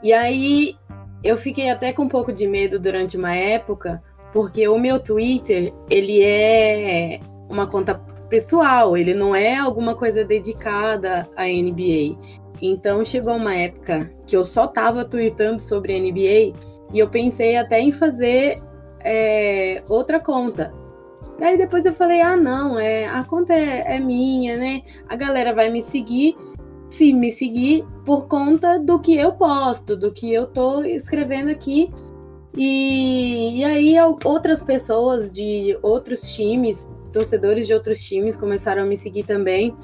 E aí eu fiquei até com um pouco de medo durante uma época, porque o meu Twitter, ele é uma conta pessoal, ele não é alguma coisa dedicada à NBA. Então chegou uma época que eu só tava tweetando sobre NBA e eu pensei até em fazer é, outra conta. Aí depois eu falei, ah não, é, a conta é, é minha, né? A galera vai me seguir se me seguir por conta do que eu posto, do que eu tô escrevendo aqui. E, e aí outras pessoas de outros times, torcedores de outros times começaram a me seguir também.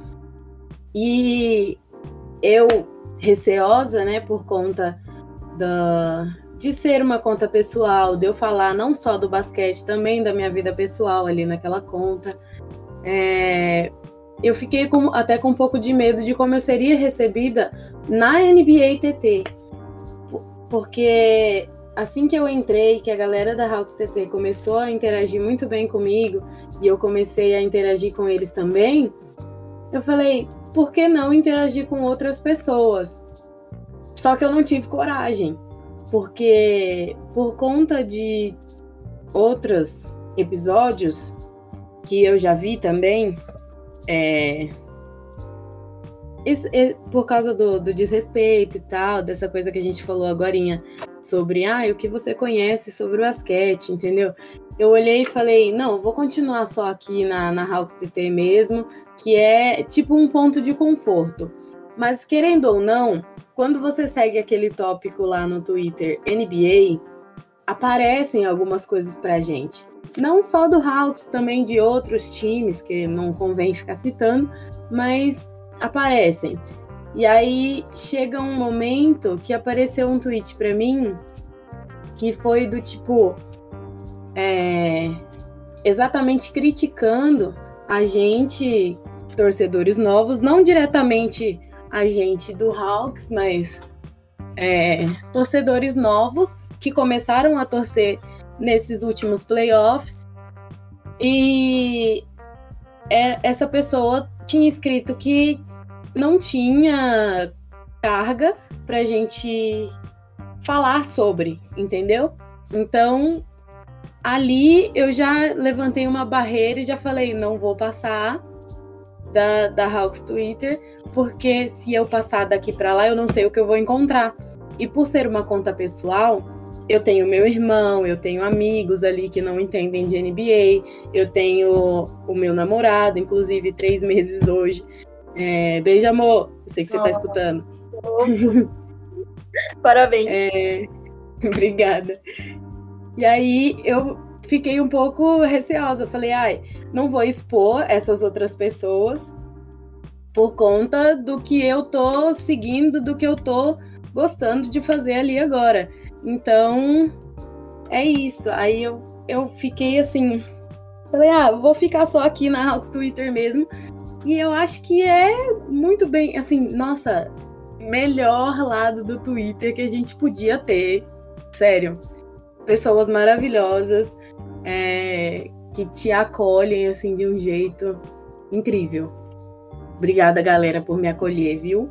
E eu receosa, né, por conta da, de ser uma conta pessoal, de eu falar não só do basquete, também da minha vida pessoal ali naquela conta. É, eu fiquei com, até com um pouco de medo de como eu seria recebida na NBA TT. Porque assim que eu entrei, que a galera da Hawks TT começou a interagir muito bem comigo e eu comecei a interagir com eles também, eu falei, por que não interagir com outras pessoas? Só que eu não tive coragem, porque por conta de outros episódios que eu já vi também, é, por causa do, do, desrespeito e tal, dessa coisa que a gente falou agora sobre ah, o que você conhece sobre o basquete, entendeu? Eu olhei e falei, não, vou continuar só aqui na, na Hawks TT mesmo, que é tipo um ponto de conforto. Mas querendo ou não, quando você segue aquele tópico lá no Twitter NBA, aparecem algumas coisas pra gente. Não só do Hawks, também de outros times, que não convém ficar citando, mas aparecem. E aí chega um momento que apareceu um tweet para mim que foi do tipo é, exatamente criticando a gente, torcedores novos, não diretamente a gente do Hawks, mas é, torcedores novos que começaram a torcer nesses últimos playoffs. E é, essa pessoa tinha escrito que não tinha carga para gente falar sobre, entendeu? Então, ali eu já levantei uma barreira e já falei, não vou passar da, da Hawks Twitter, porque se eu passar daqui para lá, eu não sei o que eu vou encontrar. E por ser uma conta pessoal, eu tenho meu irmão, eu tenho amigos ali que não entendem de NBA, eu tenho o meu namorado, inclusive três meses hoje, é, beijo, amor. Eu sei que você está escutando. Parabéns. É, obrigada. E aí eu fiquei um pouco receosa. Falei, ai, não vou expor essas outras pessoas por conta do que eu tô seguindo, do que eu tô gostando de fazer ali agora. Então, é isso. Aí eu, eu fiquei assim. Falei, ah, vou ficar só aqui na Hawks Twitter mesmo. E eu acho que é muito bem, assim, nossa, melhor lado do Twitter que a gente podia ter. Sério. Pessoas maravilhosas é, que te acolhem, assim, de um jeito incrível. Obrigada, galera, por me acolher, viu?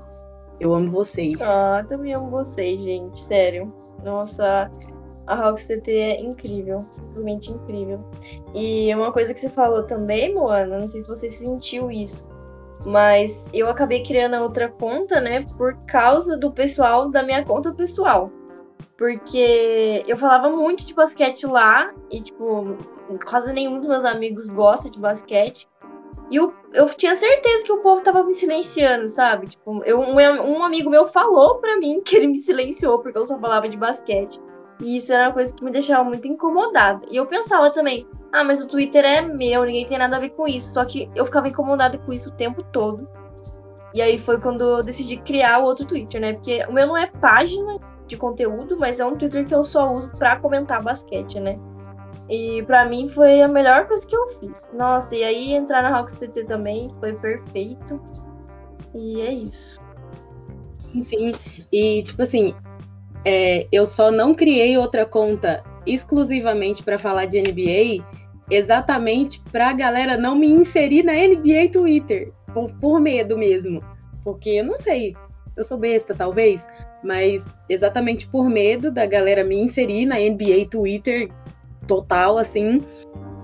Eu amo vocês. Ah, também amo vocês, gente. Sério. Nossa, a Rock CT é incrível, simplesmente incrível. E uma coisa que você falou também, Moana, não sei se você sentiu isso, mas eu acabei criando outra conta, né, por causa do pessoal da minha conta pessoal. Porque eu falava muito de basquete lá e, tipo, quase nenhum dos meus amigos gosta de basquete. E eu, eu tinha certeza que o povo tava me silenciando, sabe? Tipo, eu, um, um amigo meu falou pra mim que ele me silenciou porque eu só falava de basquete. E isso era uma coisa que me deixava muito incomodada. E eu pensava também, ah, mas o Twitter é meu, ninguém tem nada a ver com isso. Só que eu ficava incomodada com isso o tempo todo. E aí foi quando eu decidi criar o outro Twitter, né? Porque o meu não é página de conteúdo, mas é um Twitter que eu só uso pra comentar basquete, né? E para mim foi a melhor coisa que eu fiz. Nossa, e aí entrar na Rocks TT também foi perfeito. E é isso. Sim, e tipo assim, é, eu só não criei outra conta exclusivamente para falar de NBA, exatamente para a galera não me inserir na NBA Twitter, por, por medo mesmo. Porque eu não sei, eu sou besta talvez, mas exatamente por medo da galera me inserir na NBA Twitter total, assim,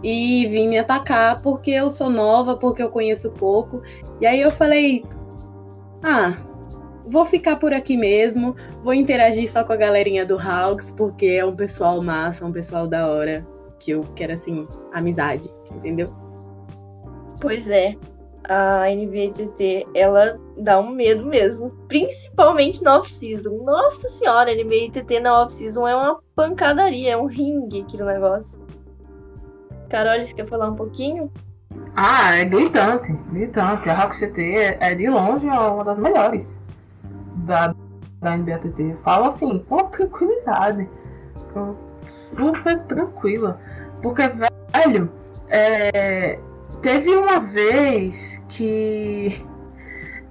e vir me atacar porque eu sou nova, porque eu conheço pouco. E aí eu falei: ah, vou ficar por aqui mesmo, vou interagir só com a galerinha do Hawks, porque é um pessoal massa, um pessoal da hora, que eu quero, assim, amizade, entendeu? Pois é, a NBA TT, ela dá um medo mesmo, principalmente na off-season. Nossa senhora, NBA TT na off-season é uma pancadaria, é um ringue aquele negócio. Carol, você quer falar um pouquinho? Ah, é gritante, gritante. A Rock CT é, é de longe uma das melhores da, da NBATT. Falo assim, com tranquilidade. Super tranquila. Porque, velho, é, teve uma vez que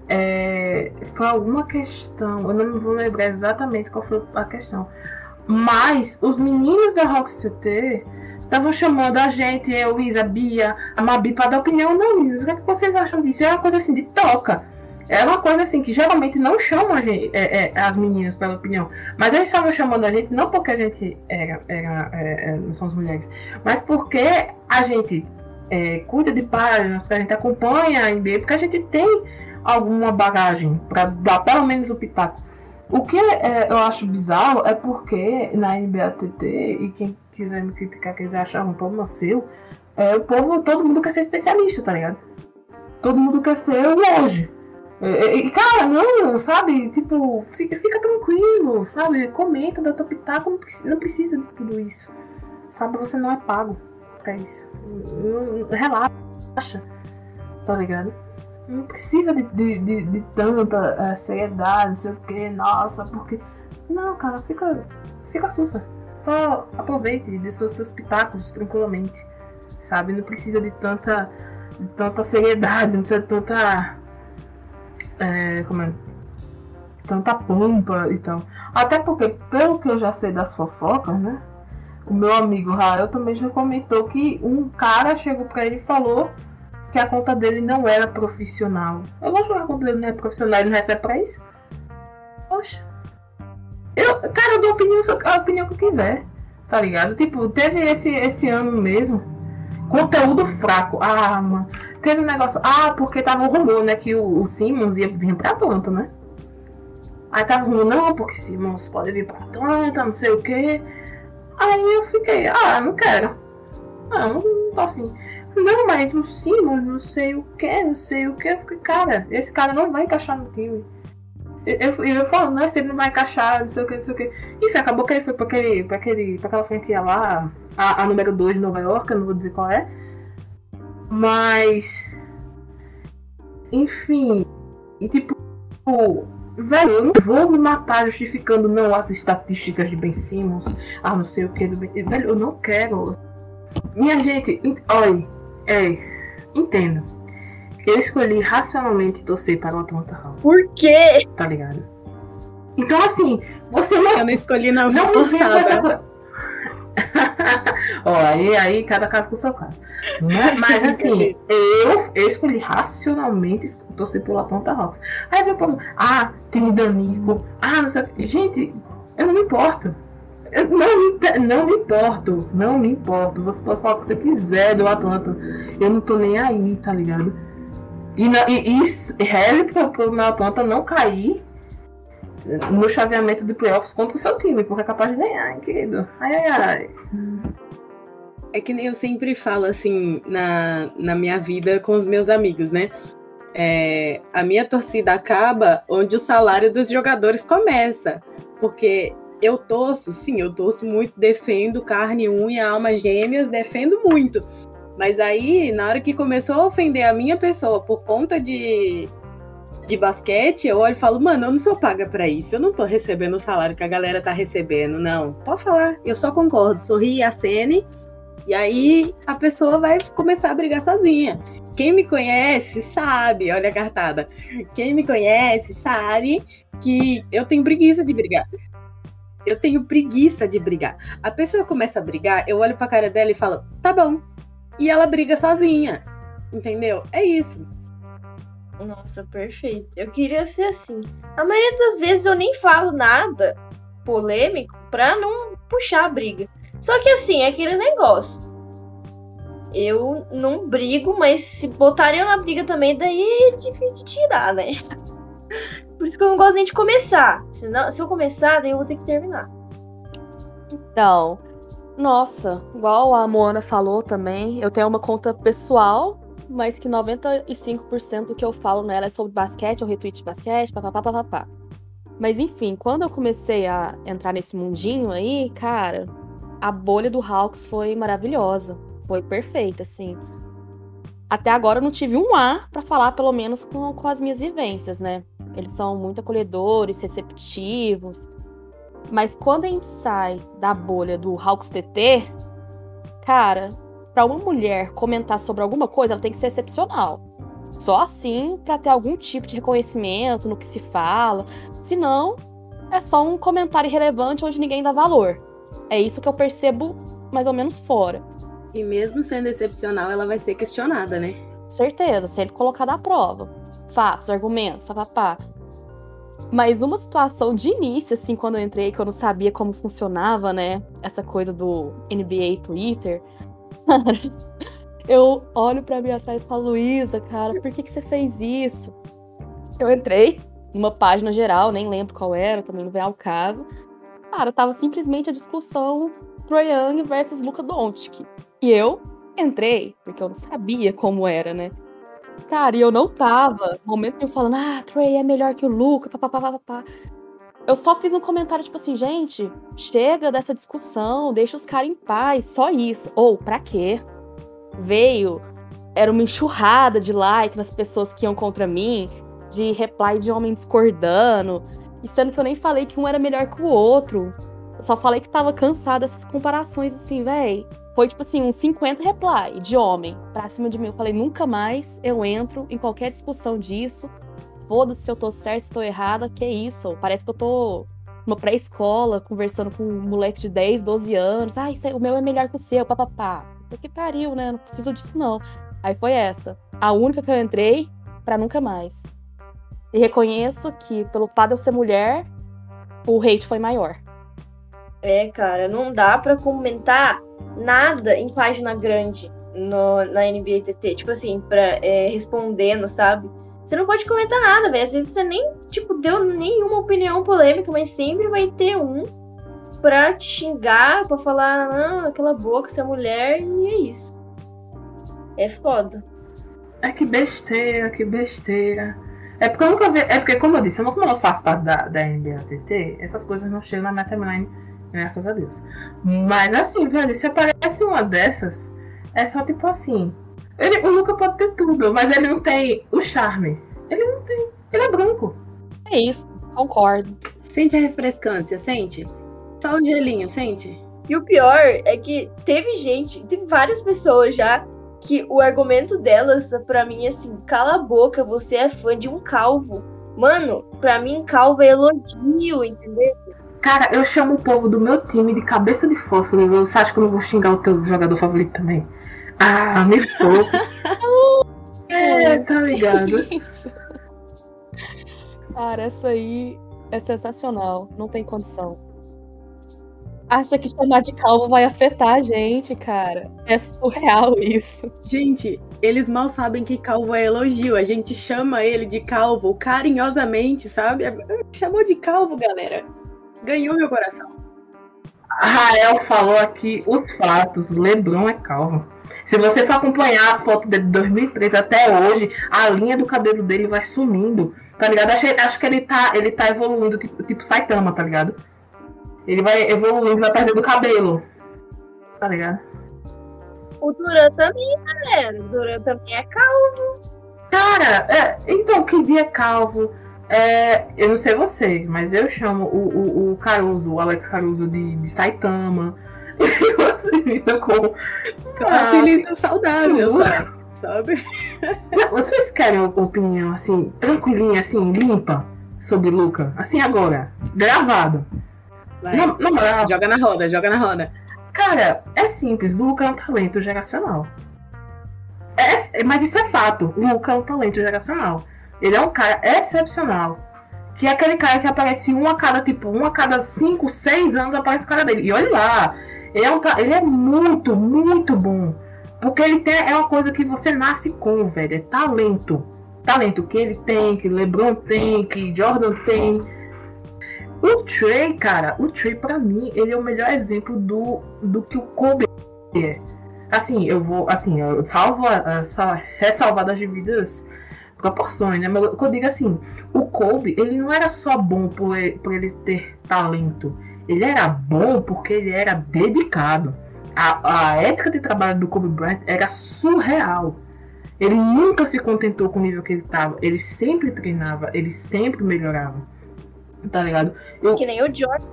é, foi alguma questão, eu não vou lembrar exatamente qual foi a questão, mas os meninos da TT estavam chamando a gente, eu, Isa, Bia, a Mabi, para dar opinião. Não, meninos, o que, é que vocês acham disso? É uma coisa assim de toca. É uma coisa assim que geralmente não chamam gente, é, é, as meninas pela opinião. Mas eles estavam chamando a gente não porque a gente era, era é, é não somos mulheres, mas porque a gente é, cuida de páginas, porque a gente acompanha a NBA, porque a gente tem alguma bagagem para dar pelo menos o pitaco. O que é, eu acho bizarro é porque na NBATT, e quem quiser me criticar, quiser achar um problema seu, é, o povo, todo mundo quer ser especialista, tá ligado? Todo mundo quer ser hoje. E, cara, não, sabe? Tipo, fica, fica tranquilo, sabe? Comenta, dá tua pitaco, não precisa, não precisa de tudo isso. Sabe, você não é pago pra isso. Relaxa, tá ligado? Não precisa de, de, de, de tanta uh, seriedade, não sei o que, nossa, porque. Não, cara, fica, fica sussa. Só aproveite de seus, seus pitacos tranquilamente, sabe? Não precisa de tanta, de tanta seriedade, não precisa de tanta. É, como é? Tanta pompa e tal. Até porque, pelo que eu já sei das fofocas, né? O meu amigo Rael também já comentou que um cara chegou pra ele e falou que a conta dele não era profissional. Eu vou jogar a conta dele não é profissional, ele não recebe pra isso? Poxa. Eu, cara, eu dou a opinião, a opinião que eu quiser, tá ligado? Tipo, teve esse, esse ano mesmo. Conteúdo fraco. Ah, mano. Teve um negócio. Ah, porque tava um rumor, né? Que o, o Simmons ia vir pra Atlanta, né? Aí tava um rumor, não, porque Simmons pode vir pra Atlanta, não sei o quê. Aí eu fiquei, ah, não quero. Ah, não, não tô afim. Não, mas o Simon, não sei o que, não sei o que. Porque, cara, esse cara não vai encaixar no time. Eu, eu, eu falo, não, se ele não vai encaixar, não sei o que, não sei o que. Enfim, acabou que ele foi pra, aquele, pra, aquele, pra aquela franquia lá, a, a número 2 de Nova York, eu não vou dizer qual é. Mas. Enfim. E tipo. Velho, eu não vou me matar justificando não as estatísticas de Ben Simmons, ah, não sei o que. Velho, eu não quero. Minha gente, olha, é, entendo. Eu escolhi racionalmente torcer para o Atlanta Hawks. Por quê? Tá ligado? Então, assim, você não. Eu não escolhi na não forçada. Essa... Ó, aí, aí cada caso com o seu caso. Mas, mas assim, eu, eu escolhi racionalmente torcer pelo Atlanta Hawks. Aí veio o ah, time Danico, ah, não sei o que. Gente, eu não me importo. Não, me, não me importo, não me importo. Você pode falar o que você quiser do Atlanta. Eu não tô nem aí, tá ligado? E, na, e, e reze pro, pro meu Atlanta não cair no chaveamento de playoffs contra o seu time, porque é capaz de ganhar, querido. Ai, ai, ai. É que nem eu sempre falo assim na, na minha vida com os meus amigos, né? É, a minha torcida acaba onde o salário dos jogadores começa. Porque eu torço, sim, eu torço muito, defendo carne, unha, alma gêmeas, defendo muito. Mas aí, na hora que começou a ofender a minha pessoa por conta de, de basquete, eu olho e falo, mano, eu não sou paga para isso, eu não tô recebendo o salário que a galera tá recebendo, não. Pode falar, eu só concordo, sorri, acene, e aí a pessoa vai começar a brigar sozinha. Quem me conhece sabe, olha a cartada. Quem me conhece sabe que eu tenho preguiça de brigar eu tenho preguiça de brigar. A pessoa começa a brigar, eu olho pra cara dela e falo, tá bom. E ela briga sozinha. Entendeu? É isso. Nossa, perfeito. Eu queria ser assim. A maioria das vezes eu nem falo nada polêmico pra não puxar a briga. Só que assim, é aquele negócio. Eu não brigo, mas se botarem na briga também, daí é difícil de tirar, né? Por isso que eu não gosto nem de começar. Senão, se eu começar, daí eu vou ter que terminar. Então, nossa, igual a Moana falou também, eu tenho uma conta pessoal, mas que 95% do que eu falo nela é sobre basquete, eu retweet basquete, papapá, papapá. Mas enfim, quando eu comecei a entrar nesse mundinho aí, cara, a bolha do Hawks foi maravilhosa. Foi perfeita, assim. Até agora eu não tive um A para falar, pelo menos, com, com as minhas vivências, né? Eles são muito acolhedores, receptivos. Mas quando a gente sai da bolha do Hawks TT, cara, Pra uma mulher comentar sobre alguma coisa, ela tem que ser excepcional. Só assim pra ter algum tipo de reconhecimento no que se fala. Senão, é só um comentário irrelevante onde ninguém dá valor. É isso que eu percebo mais ou menos fora. E mesmo sendo excepcional, ela vai ser questionada, né? Certeza, sempre colocada à prova. Fatos, argumentos, papapá. Mas uma situação de início, assim, quando eu entrei, que eu não sabia como funcionava, né? Essa coisa do NBA Twitter. Cara, eu olho pra mim atrás e falo, Luísa, cara, por que, que você fez isso? Eu entrei numa página geral, nem lembro qual era, também não veio ao caso. Cara, tava simplesmente a discussão Troy Young versus Luca Doncic. E eu entrei, porque eu não sabia como era, né? Cara, e eu não tava, no momento eu falando, ah, Trey é melhor que o Luca, papapá. Eu só fiz um comentário tipo assim, gente, chega dessa discussão, deixa os caras em paz, só isso. Ou, pra quê? Veio, era uma enxurrada de like nas pessoas que iam contra mim, de reply de homem discordando, e sendo que eu nem falei que um era melhor que o outro. Eu só falei que tava cansada dessas comparações assim, véi. Foi tipo assim, uns 50 reply de homem pra cima de mim. Eu falei, nunca mais eu entro em qualquer discussão disso. Foda-se se eu tô certa, se tô errada, que isso. Parece que eu tô numa pré-escola, conversando com um moleque de 10, 12 anos. Ah, isso o meu é melhor que o seu, papapá. Que pariu, né? Não preciso disso, não. Aí foi essa. A única que eu entrei para nunca mais. E reconheço que, pelo fato de eu ser mulher, o hate foi maior. É, cara, não dá para comentar nada em página grande no, na NBA TT. Tipo assim, pra, é, respondendo, sabe? Você não pode comentar nada, velho. Às vezes você nem, tipo, deu nenhuma opinião polêmica, mas sempre vai ter um pra te xingar, pra falar, ah, aquela boca, você é mulher, e é isso. É foda. É que besteira, que besteira. É porque eu nunca vi. É porque, como eu disse, eu nunca não faço parte da, da NBATT, essas coisas não chegam na minha timeline Graças a Deus. Mas assim, velho, se aparece uma dessas, é só tipo assim. Ele, o Luca pode ter tudo, mas ele não tem o charme. Ele não tem. Ele é branco. É isso, concordo. Sente a refrescância, sente? Só o gelinho, sente? E o pior é que teve gente, teve várias pessoas já que o argumento delas, para mim, é assim, cala a boca, você é fã de um calvo. Mano, pra mim, calvo é elogio, entendeu? Cara, eu chamo o povo do meu time de cabeça de fósforo. Você acha que eu não vou xingar o teu jogador favorito também? Ah, me pouco. é, tá ligado? Isso. Cara, essa aí é sensacional. Não tem condição. Acha que chamar de calvo vai afetar a gente, cara. É surreal isso. Gente, eles mal sabem que calvo é elogio. A gente chama ele de calvo carinhosamente, sabe? Chamou de calvo, galera ganhou meu coração. Rael falou aqui os fatos. Lebron é calvo. Se você for acompanhar as fotos dele de 2003 até hoje, a linha do cabelo dele vai sumindo, tá ligado? Acho, acho que ele tá, ele tá evoluindo, tipo, tipo Saitama, tá ligado? Ele vai evoluindo, vai perdendo o cabelo. Tá ligado? O Duran também, galera. O Duran também é calvo. Cara, é, então, quem via calvo é, eu não sei você, mas eu chamo o, o, o Caruso, o Alex Caruso de, de Saitama. E você vida com. apelido saudável, sabe? sabe? Vocês querem uma opinião assim, tranquilinha, assim, limpa sobre Luca? Assim agora, gravado. Vai. Na, na Joga na roda, joga na roda. Cara, é simples, Luca é um talento geracional. É, mas isso é fato. Luca é um talento geracional. Ele é um cara excepcional. Que é aquele cara que aparece um a cada, tipo, um a cada cinco, seis anos aparece o cara dele. E olha lá, ele é, um, ele é muito, muito bom. Porque ele tem, é uma coisa que você nasce com, velho. É talento. Talento que ele tem, que LeBron tem, que Jordan tem. O Trey, cara, o Trey, pra mim, ele é o melhor exemplo do, do que o Kobe é. Assim, eu vou, assim, eu salvo, essa, ressalvar das devidas proporções, né? Mas eu digo assim, o Kobe, ele não era só bom por ele, por ele ter talento. Ele era bom porque ele era dedicado. A, a ética de trabalho do Kobe Bryant era surreal. Ele nunca se contentou com o nível que ele estava. Ele sempre treinava, ele sempre melhorava. Tá ligado? Eu... Que nem o Jordan.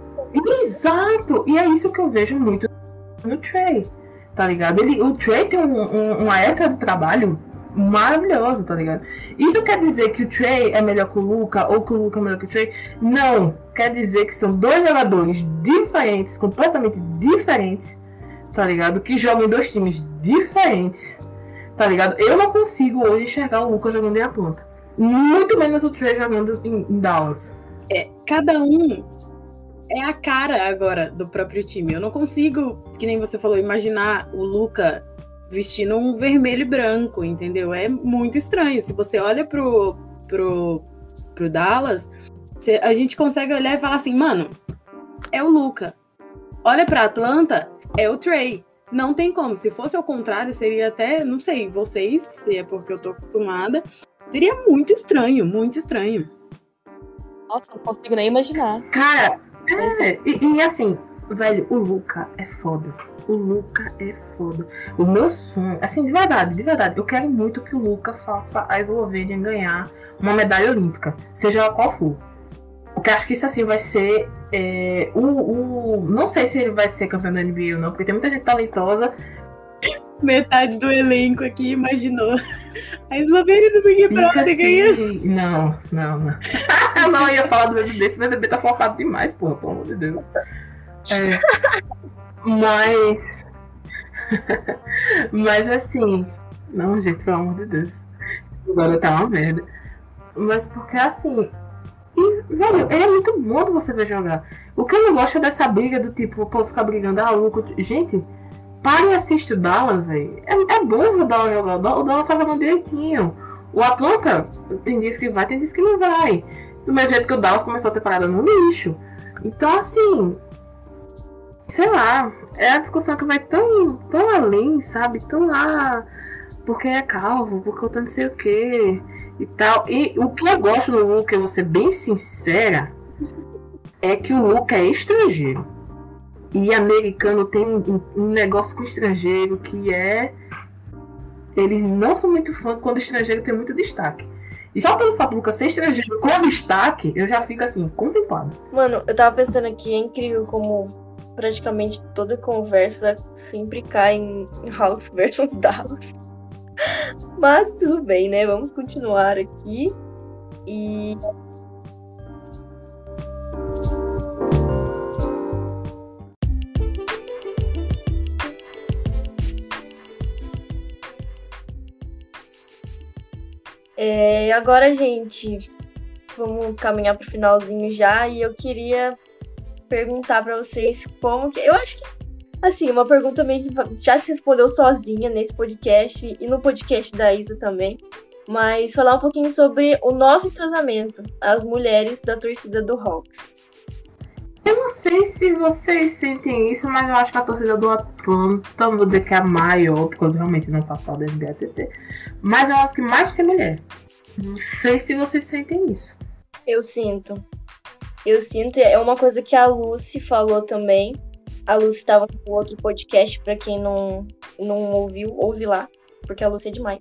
Exato! E é isso que eu vejo muito no Trey. tá ligado? Ele, o Trey tem um, um, uma ética de trabalho maravilhosa, tá ligado? Isso quer dizer que o Trey é melhor que o Luca ou que o Luca é melhor que o Trey? Não. Quer dizer que são dois jogadores diferentes, completamente diferentes, tá ligado? Que jogam em dois times diferentes, tá ligado? Eu não consigo hoje enxergar o Luca jogando em Atlanta. Muito menos o Trey jogando em, em Dallas. É, cada um é a cara agora do próprio time. Eu não consigo, que nem você falou, imaginar o Luca vestindo um vermelho e branco, entendeu? É muito estranho. Se você olha pro, pro, pro Dallas, você, a gente consegue olhar e falar assim, mano, é o Luca. Olha pra Atlanta, é o Trey. Não tem como. Se fosse ao contrário, seria até, não sei, vocês, se é porque eu tô acostumada, seria muito estranho, muito estranho. Nossa, não consigo nem imaginar. Cara, é, e, e assim, velho, o Luca é foda. O Luca é foda. O meu sonho, assim, de verdade, de verdade, eu quero muito que o Luca faça a Eslovênia ganhar uma medalha olímpica, seja ela qual for. Porque acho que isso assim vai ser. É, o, o, não sei se ele vai ser campeão da NBA ou não, porque tem muita gente talentosa. Metade do elenco aqui imaginou a Eslovênia do Big Brother assim, ganhando. Não, não, não. eu não ia falar do BBB, esse BBB tá focado demais, porra, pelo amor de Deus. É, mas. mas assim. Não, gente, pelo amor de Deus. Agora tá uma merda. Mas porque assim. E, velho, é muito bom você ver jogar. O que eu não gosto é dessa briga do tipo, povo ficar brigando, ah, louco. Gente, pare e assiste o Dallas, velho. É, é bom ver o Dallas jogar. O Dallas tá jogando direitinho. O Atlanta tem dias que vai, tem dias que não vai. Do mesmo jeito que o Dallas começou a temporada no lixo. Então, assim, sei lá, é a discussão que vai tão, tão além, sabe? Tão lá, porque é calvo, porque eu tô não sei o que e tal. E o que eu gosto do Luke, eu vou ser bem sincera, é que o Luke é estrangeiro. E americano tem um, um negócio com estrangeiro que é. Eles não são muito fã quando o estrangeiro tem muito destaque. E só pelo fato do Lucas ser estrangeiro com destaque, eu já fico assim, contemplado. Mano, eu tava pensando aqui, é incrível como praticamente toda conversa sempre cai em Hawks versus Dallas. Mas tudo bem, né? Vamos continuar aqui. E. É, agora, gente, vamos caminhar para o finalzinho já. E eu queria perguntar para vocês como que. Eu acho que, assim, uma pergunta meio que já se respondeu sozinha nesse podcast e no podcast da Isa também. Mas falar um pouquinho sobre o nosso entrosamento, as mulheres da torcida do Hawks. Eu não sei se vocês sentem isso, mas eu acho que a torcida do Atlanta, não vou dizer que é a maior, porque eu realmente não faço parte da NBATT, mas eu acho que mais tem mulher. Não sei se vocês sentem isso. Eu sinto. Eu sinto, é uma coisa que a Lucy falou também. A Lucy estava no outro podcast, para quem não, não ouviu, ouve lá, porque a Lucy é demais.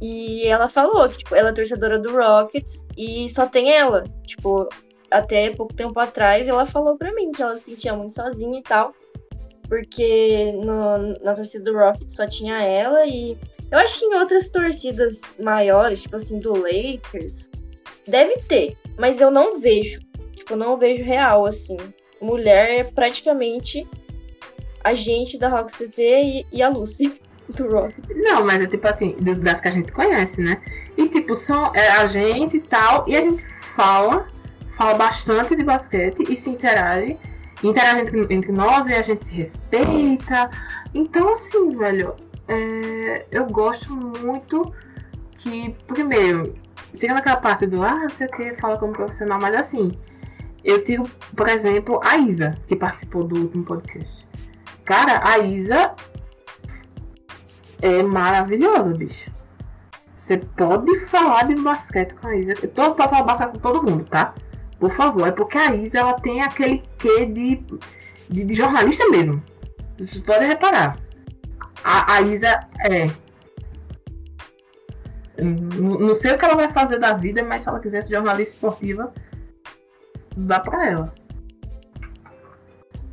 E ela falou que, tipo, ela é torcedora do Rockets e só tem ela. Tipo, até pouco tempo atrás ela falou pra mim que ela se sentia muito sozinha e tal. Porque no, na torcida do Rockets só tinha ela e eu acho que em outras torcidas maiores, tipo assim, do Lakers, deve ter, mas eu não vejo. Tipo, não vejo real, assim. Mulher é praticamente a gente da Rock CT e, e a Lucy do Rock. Não, mas é tipo assim, das que a gente conhece, né? E tipo, são é, a gente e tal, e a gente fala, fala bastante de basquete e se interage, interage entre, entre nós e a gente se respeita. Então, assim, velho, é, eu gosto muito que, primeiro, tem aquela parte do, ah, não sei o que, fala como profissional, mas assim, eu tiro, por exemplo, a Isa, que participou do último podcast. Cara, a Isa é maravilhosa, bicho. Você pode falar de basquete com a Isa. Eu tô pra falar basquete com todo mundo, tá? Por favor. É porque a Isa ela tem aquele quê de, de, de jornalista mesmo. Você pode reparar. A, a Isa é. Não sei o que ela vai fazer da vida, mas se ela quiser ser jornalista esportiva, dá pra ela.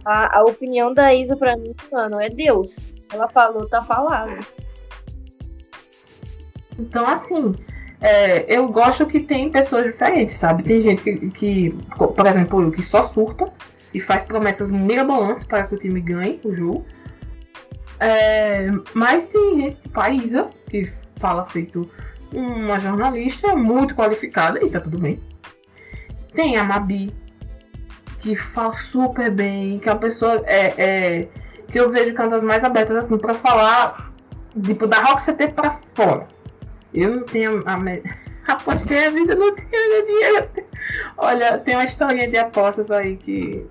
A, a opinião da Isa pra mim, mano, é Deus. Ela falou, tá falado. Então, assim, é, eu gosto que tem pessoas diferentes, sabe? Tem gente que, que, por exemplo, eu, que só surta e faz promessas mirabolantes para que o time ganhe o jogo. É, mas tem gente tipo a Isa, que fala feito uma jornalista muito qualificada, e tá tudo bem. Tem a Mabi, que fala super bem, que é uma pessoa é, é, que eu vejo que é uma das mais abertas assim para falar tipo, da Rock CT para fora. Eu não tenho a, apostei a vida, não tinha dinheiro. Olha, tem uma historinha de apostas aí que.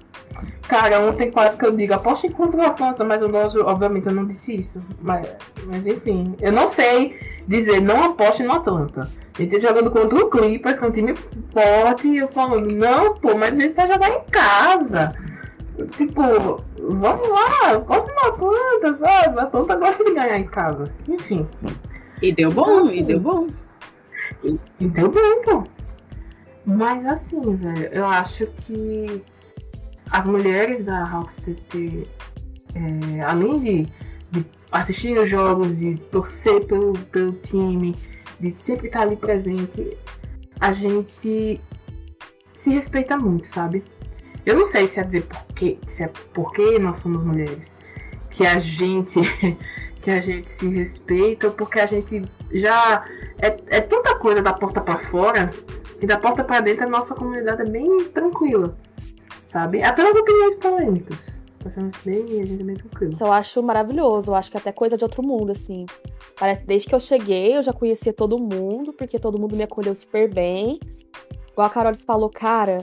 Cara, ontem quase que eu digo, aposte contra o Atlanta, mas eu não, obviamente eu não disse isso. Mas, mas enfim, eu não sei dizer não aposte no Atlanta. Ele tá jogando contra o Clippers, que é um time forte, e eu falando, não, pô, mas ele vai jogar em casa. Tipo, vamos lá, aposte no Atlanta, sabe? O Atlanta gosta de ganhar em casa. Enfim. E deu bom, então, assim, e deu bom. E, e deu bom, pô. Mas assim, velho, eu acho que as mulheres da Hawks TT, é, além de, de assistir os jogos e torcer pelo, pelo time, de sempre estar ali presente, a gente se respeita muito, sabe? Eu não sei se é dizer porque, se é porque nós somos mulheres que a gente que a gente se respeita, porque a gente já é, é tanta coisa da porta para fora e da porta para dentro a nossa comunidade é bem tranquila, sabe? Apenas opiniões polêmicas. Bem, a gente é bem tranquilo. Isso eu acho maravilhoso. Eu acho que é até coisa de outro mundo, assim. Parece desde que eu cheguei, eu já conhecia todo mundo, porque todo mundo me acolheu super bem. Igual a Carol falou, cara,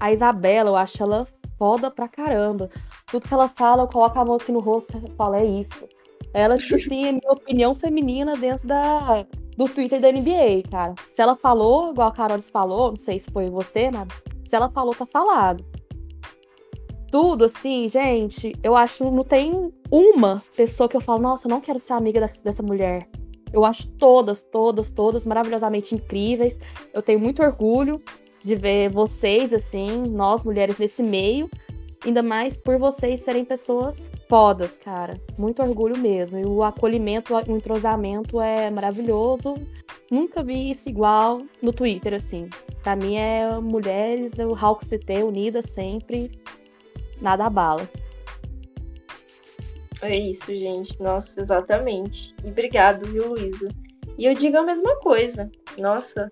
a Isabela, eu acho ela foda pra caramba. Tudo que ela fala, eu coloco a mão assim no rosto e falo, é isso. Ela, tipo assim, é minha opinião feminina dentro da, do Twitter da NBA, cara. Se ela falou, igual a Carol falou, não sei se foi você, nada. Se ela falou, tá falado. Tudo assim, gente, eu acho não tem uma pessoa que eu falo, nossa, eu não quero ser amiga dessa mulher. Eu acho todas, todas, todas maravilhosamente incríveis. Eu tenho muito orgulho de ver vocês, assim, nós mulheres nesse meio. Ainda mais por vocês serem pessoas fodas, cara. Muito orgulho mesmo. E o acolhimento, o entrosamento é maravilhoso. Nunca vi isso igual no Twitter, assim. Pra mim é mulheres do Hawk CT unidas sempre. Nada abala. É isso, gente. Nossa, exatamente. E obrigado, viu, Luísa? E eu digo a mesma coisa. Nossa,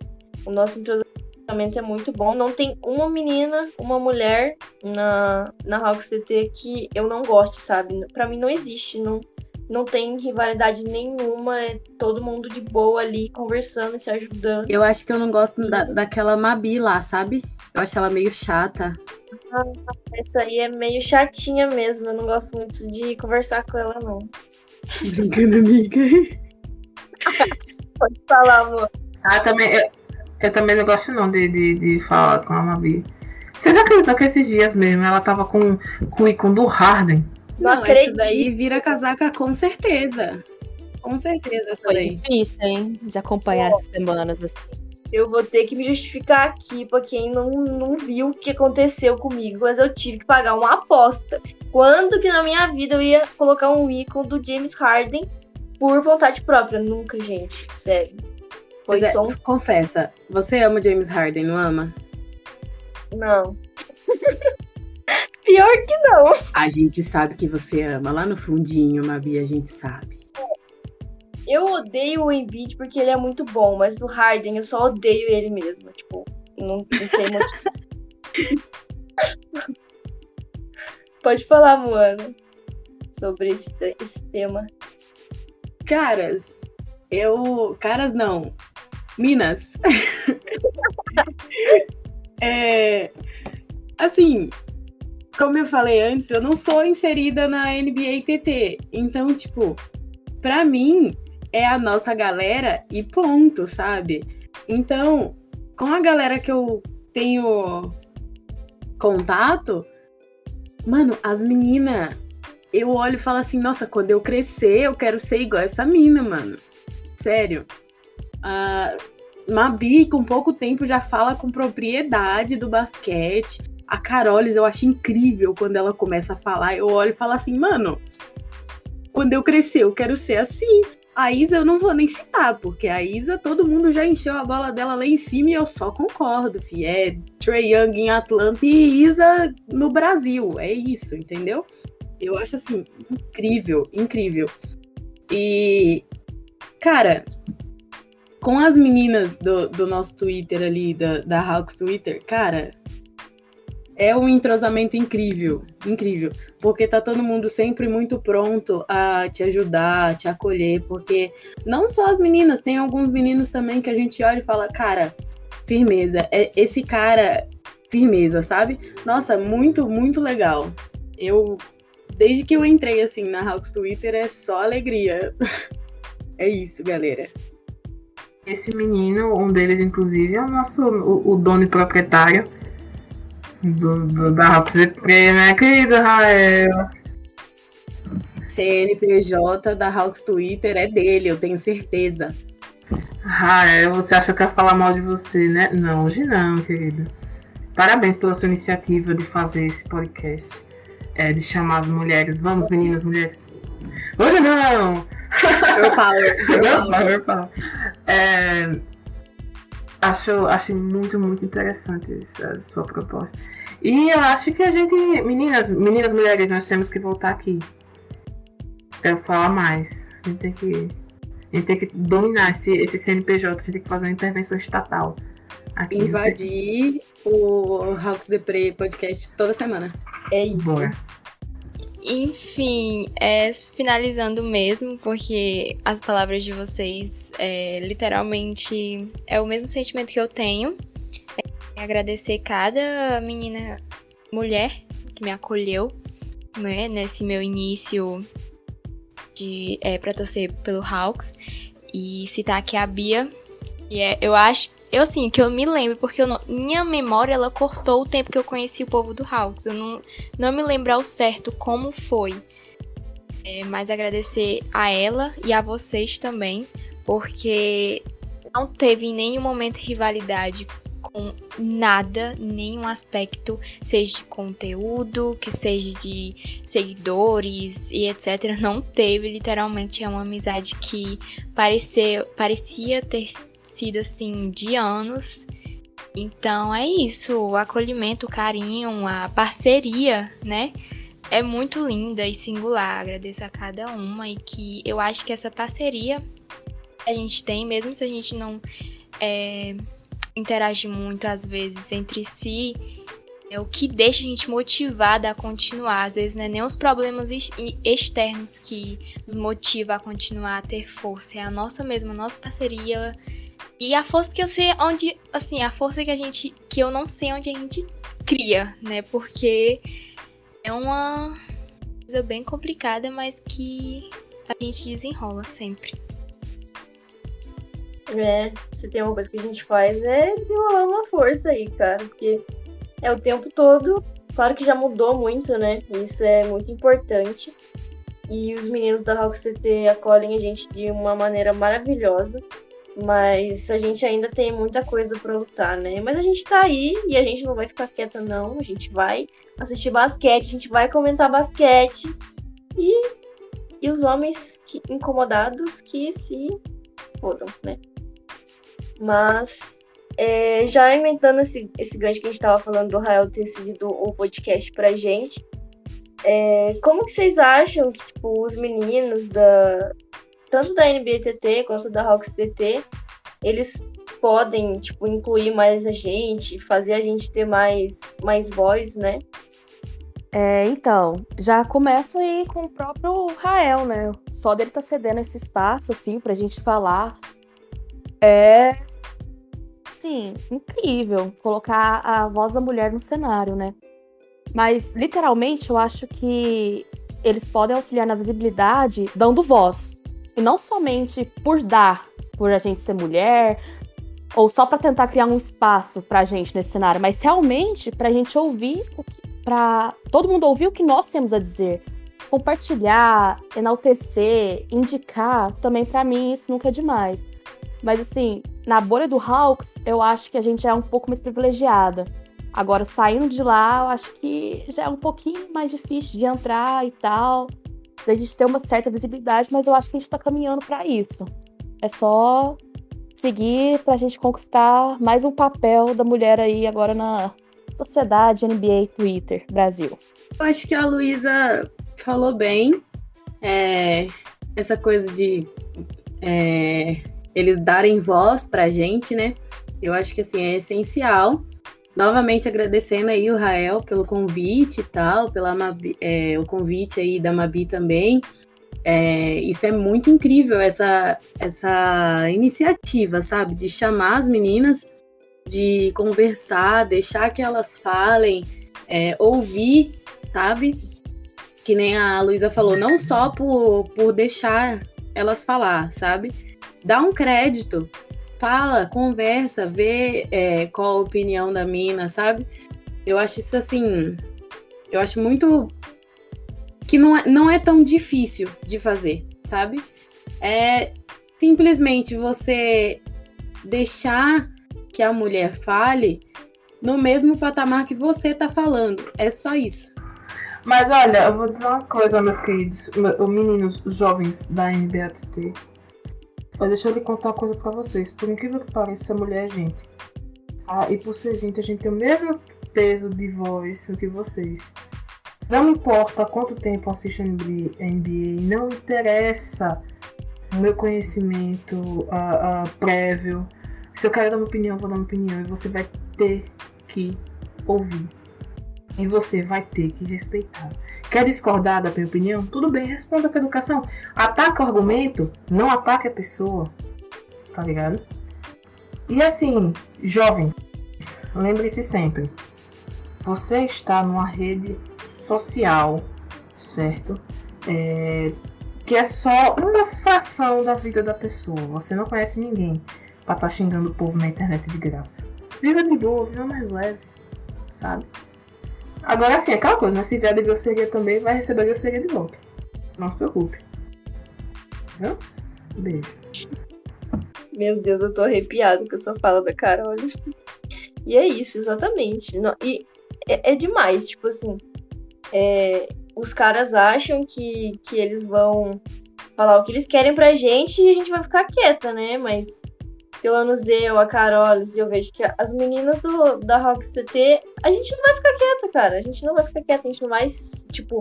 o nosso entrosamento é muito bom. Não tem uma menina, uma mulher na, na Hawks CT que eu não goste, sabe? Para mim não existe, não, não tem rivalidade nenhuma, é todo mundo de boa ali, conversando, se ajudando. Eu acho que eu não gosto da, daquela Mabi lá, sabe? Eu acho ela meio chata. Ah, essa aí é meio chatinha mesmo, eu não gosto muito de conversar com ela, não. Brincando, amiga. Pode falar, amor. Ah, também. Eu eu também não gosto não de, de, de falar com a Mabi. Vocês acreditam que esses dias mesmo ela tava com, com o ícone do Harden? Não, não essa daí vira casaca com certeza. Com certeza essa Foi daí. difícil, hein? De acompanhar essas semanas assim. Eu vou ter que me justificar aqui pra quem não, não viu o que aconteceu comigo, mas eu tive que pagar uma aposta. Quando que na minha vida eu ia colocar um ícone do James Harden por vontade própria? Nunca, gente. Sério. Foi é, som... Confessa, você ama James Harden, não ama? Não. Pior que não. A gente sabe que você ama. Lá no fundinho, Mabi, a gente sabe. Eu odeio o Embiid porque ele é muito bom, mas o Harden eu só odeio ele mesmo. Tipo, não, não tem motivo. Pode falar, Moana, sobre esse, esse tema. Caras, eu. Caras não. Minas. é, assim, como eu falei antes, eu não sou inserida na NBA TT. Então, tipo, pra mim é a nossa galera e ponto, sabe? Então, com a galera que eu tenho contato, mano, as meninas, eu olho e falo assim, nossa, quando eu crescer, eu quero ser igual essa mina, mano. Sério. Uh, Mabi, com pouco tempo, já fala com propriedade do basquete. A Carolis, eu acho incrível quando ela começa a falar. Eu olho e falo assim, mano, quando eu crescer, eu quero ser assim. A Isa eu não vou nem citar, porque a Isa todo mundo já encheu a bola dela lá em cima e eu só concordo, fi. É Trey Young em Atlanta e Isa no Brasil. É isso, entendeu? Eu acho assim, incrível, incrível. E, cara, com as meninas do, do nosso Twitter ali, da, da Hawks Twitter, cara, é um entrosamento incrível, incrível, porque tá todo mundo sempre muito pronto a te ajudar, a te acolher, porque não só as meninas, tem alguns meninos também que a gente olha e fala, cara, firmeza, é esse cara, firmeza, sabe? Nossa, muito, muito legal. Eu, desde que eu entrei assim na Hawks Twitter, é só alegria. é isso, galera. Esse menino, um deles, inclusive, é o nosso, o, o dono e proprietário do, do, da Rocks né, querido Rael? CNPJ da Hawks Twitter é dele, eu tenho certeza. Rael, você acha que eu ia falar mal de você, né? Não, hoje não, querido. Parabéns pela sua iniciativa de fazer esse podcast. É, de chamar as mulheres. Vamos, meninas, mulheres. Hoje não! Girl power. Girl power, power. É, acho, acho muito, muito interessante essa sua proposta. E eu acho que a gente, meninas, meninas, mulheres, nós temos que voltar aqui. Eu falar mais. A gente tem que, a gente tem que dominar esse, esse CNPJ, a gente tem que fazer uma intervenção estatal. Aqui, Invadir o Hawks Depre podcast toda semana. É isso. Boa. Enfim, é, finalizando mesmo, porque as palavras de vocês é, literalmente é o mesmo sentimento que eu tenho agradecer cada menina, mulher que me acolheu, né, nesse meu início de é, para torcer pelo Hawks e citar aqui a Bia. E é, eu acho, eu assim, que eu me lembro, porque não, minha memória ela cortou o tempo que eu conheci o povo do Hawks. Eu não, não me lembro ao certo como foi. É, mas agradecer a ela e a vocês também, porque não teve em nenhum momento rivalidade com nada, nenhum aspecto, seja de conteúdo, que seja de seguidores e etc. Não teve, literalmente é uma amizade que parecia, parecia ter sido assim de anos. Então é isso, o acolhimento, o carinho, a parceria, né? É muito linda e singular. Agradeço a cada uma e que eu acho que essa parceria a gente tem, mesmo se a gente não é, interage muito às vezes entre si, é o que deixa a gente motivada a continuar. Às vezes não é nem os problemas externos que nos motiva a continuar a ter força, é a nossa mesma, a nossa parceria e a força que eu sei onde, assim, a força que a gente, que eu não sei onde a gente cria, né? Porque é uma coisa bem complicada, mas que a gente desenrola sempre. É, se tem uma coisa que a gente faz é desenrolar uma força aí, cara, porque é o tempo todo. Claro que já mudou muito, né? Isso é muito importante. E os meninos da Rock CT acolhem a gente de uma maneira maravilhosa. Mas a gente ainda tem muita coisa para lutar, né? Mas a gente tá aí e a gente não vai ficar quieta, não. A gente vai assistir basquete, a gente vai comentar basquete. E, e os homens que, incomodados que se fodam, né? Mas é, já inventando esse, esse gancho que a gente estava falando do Rael ter cedido o podcast pra gente, é, como que vocês acham que tipo, os meninos da tanto da NBTT quanto da Hawks TT, eles podem tipo incluir mais a gente, fazer a gente ter mais mais voz, né? É, então, já começa aí com o próprio Rael, né? Só dele tá cedendo esse espaço, assim, pra gente falar é sim, incrível colocar a voz da mulher no cenário, né? Mas literalmente eu acho que eles podem auxiliar na visibilidade dando voz. E não somente por dar, por a gente ser mulher, ou só para tentar criar um espaço pra gente nesse cenário, mas realmente pra gente ouvir, para todo mundo ouvir o que nós temos a dizer. Compartilhar, enaltecer, indicar, também para mim isso nunca é demais. Mas assim, na bolha do Hawks, eu acho que a gente é um pouco mais privilegiada. Agora, saindo de lá, eu acho que já é um pouquinho mais difícil de entrar e tal. da gente ter uma certa visibilidade, mas eu acho que a gente está caminhando para isso. É só seguir para a gente conquistar mais um papel da mulher aí agora na sociedade NBA Twitter Brasil. Eu acho que a Luísa falou bem. É, essa coisa de é, eles darem voz pra gente, né? Eu acho que assim é essencial. Novamente agradecendo aí o Rael pelo convite e tal, pela é, o convite aí da Mabi também. É, isso é muito incrível, essa, essa iniciativa, sabe? De chamar as meninas, de conversar, deixar que elas falem, é, ouvir, sabe? Que nem a Luísa falou, não só por, por deixar elas falar, sabe? Dá um crédito, fala, conversa, vê é, qual a opinião da mina, sabe? Eu acho isso assim. Eu acho muito. que não é, não é tão difícil de fazer, sabe? É simplesmente você deixar que a mulher fale no mesmo patamar que você tá falando. É só isso. Mas olha, eu vou dizer uma coisa, meus queridos, meninos jovens da NBATT. Mas deixa eu lhe contar uma coisa pra vocês. Por incrível que pareça, a mulher é gente. Ah, e por ser gente, a gente tem o mesmo peso de voz que vocês. Não importa quanto tempo assisto NBA, não interessa o meu conhecimento uh, uh, prévio. Se eu quero dar uma opinião, vou dar uma opinião. E você vai ter que ouvir. E você vai ter que respeitar. Quer discordar da minha opinião? Tudo bem, responda com educação. Ataca o argumento, não ataque a pessoa. Tá ligado? E assim, jovens, lembre-se sempre: você está numa rede social, certo? É, que é só uma fração da vida da pessoa. Você não conhece ninguém pra estar tá xingando o povo na internet de graça. Viva de boa, viva mais leve, sabe? Agora sim, aquela coisa, né? Se vier de grosseria também, vai receber grosseria de volta. Não se preocupe. Beijo. Meu Deus, eu tô arrepiado com essa fala da Carol. E é isso, exatamente. E é, é demais, tipo assim. É, os caras acham que, que eles vão falar o que eles querem pra gente e a gente vai ficar quieta, né? Mas pelo menos eu, a Carol, e eu vejo que as meninas do, da Rock CT, a gente não vai ficar quieta, cara. A gente não vai ficar quieta, a gente não vai, tipo,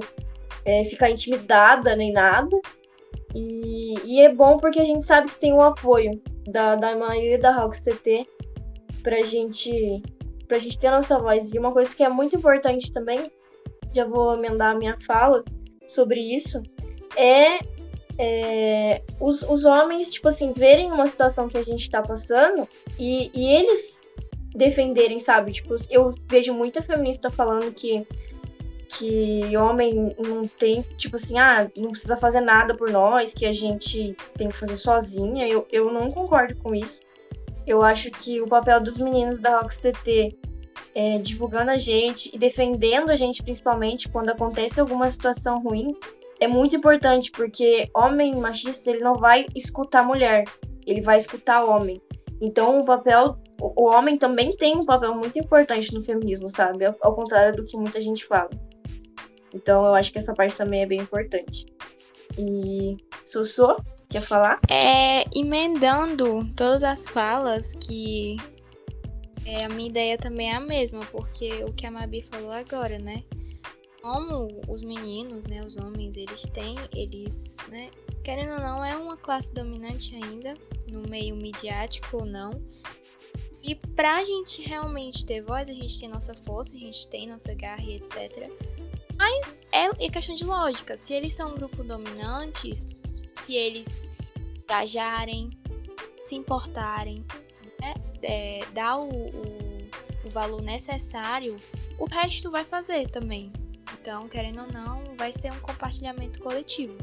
é, ficar intimidada nem nada. E, e, é bom porque a gente sabe que tem o um apoio da, da maioria da Rock CT pra gente, pra gente ter a nossa voz. E uma coisa que é muito importante também, já vou emendar a minha fala sobre isso, é é, os, os homens, tipo assim, verem uma situação que a gente tá passando e, e eles defenderem, sabe? Tipo, eu vejo muita feminista falando que que homem não tem, tipo assim, ah, não precisa fazer nada por nós, que a gente tem que fazer sozinha. Eu, eu não concordo com isso. Eu acho que o papel dos meninos da Rox TT é, divulgando a gente e defendendo a gente, principalmente quando acontece alguma situação ruim, é muito importante, porque homem machista, ele não vai escutar mulher, ele vai escutar homem. Então, o papel, o homem também tem um papel muito importante no feminismo, sabe? Ao contrário do que muita gente fala. Então, eu acho que essa parte também é bem importante. E Sussu, quer falar? É, emendando todas as falas que é, a minha ideia também é a mesma, porque o que a Mabi falou agora, né? Como os meninos, né, os homens, eles têm, eles, né, querendo ou não, é uma classe dominante ainda, no meio midiático ou não. E pra gente realmente ter voz, a gente tem nossa força, a gente tem nossa garra e etc. Mas é, é questão de lógica. Se eles são um grupo dominante, se eles engajarem, se importarem, né, é, dar o, o, o valor necessário, o resto vai fazer também. Então, querendo ou não, vai ser um compartilhamento coletivo.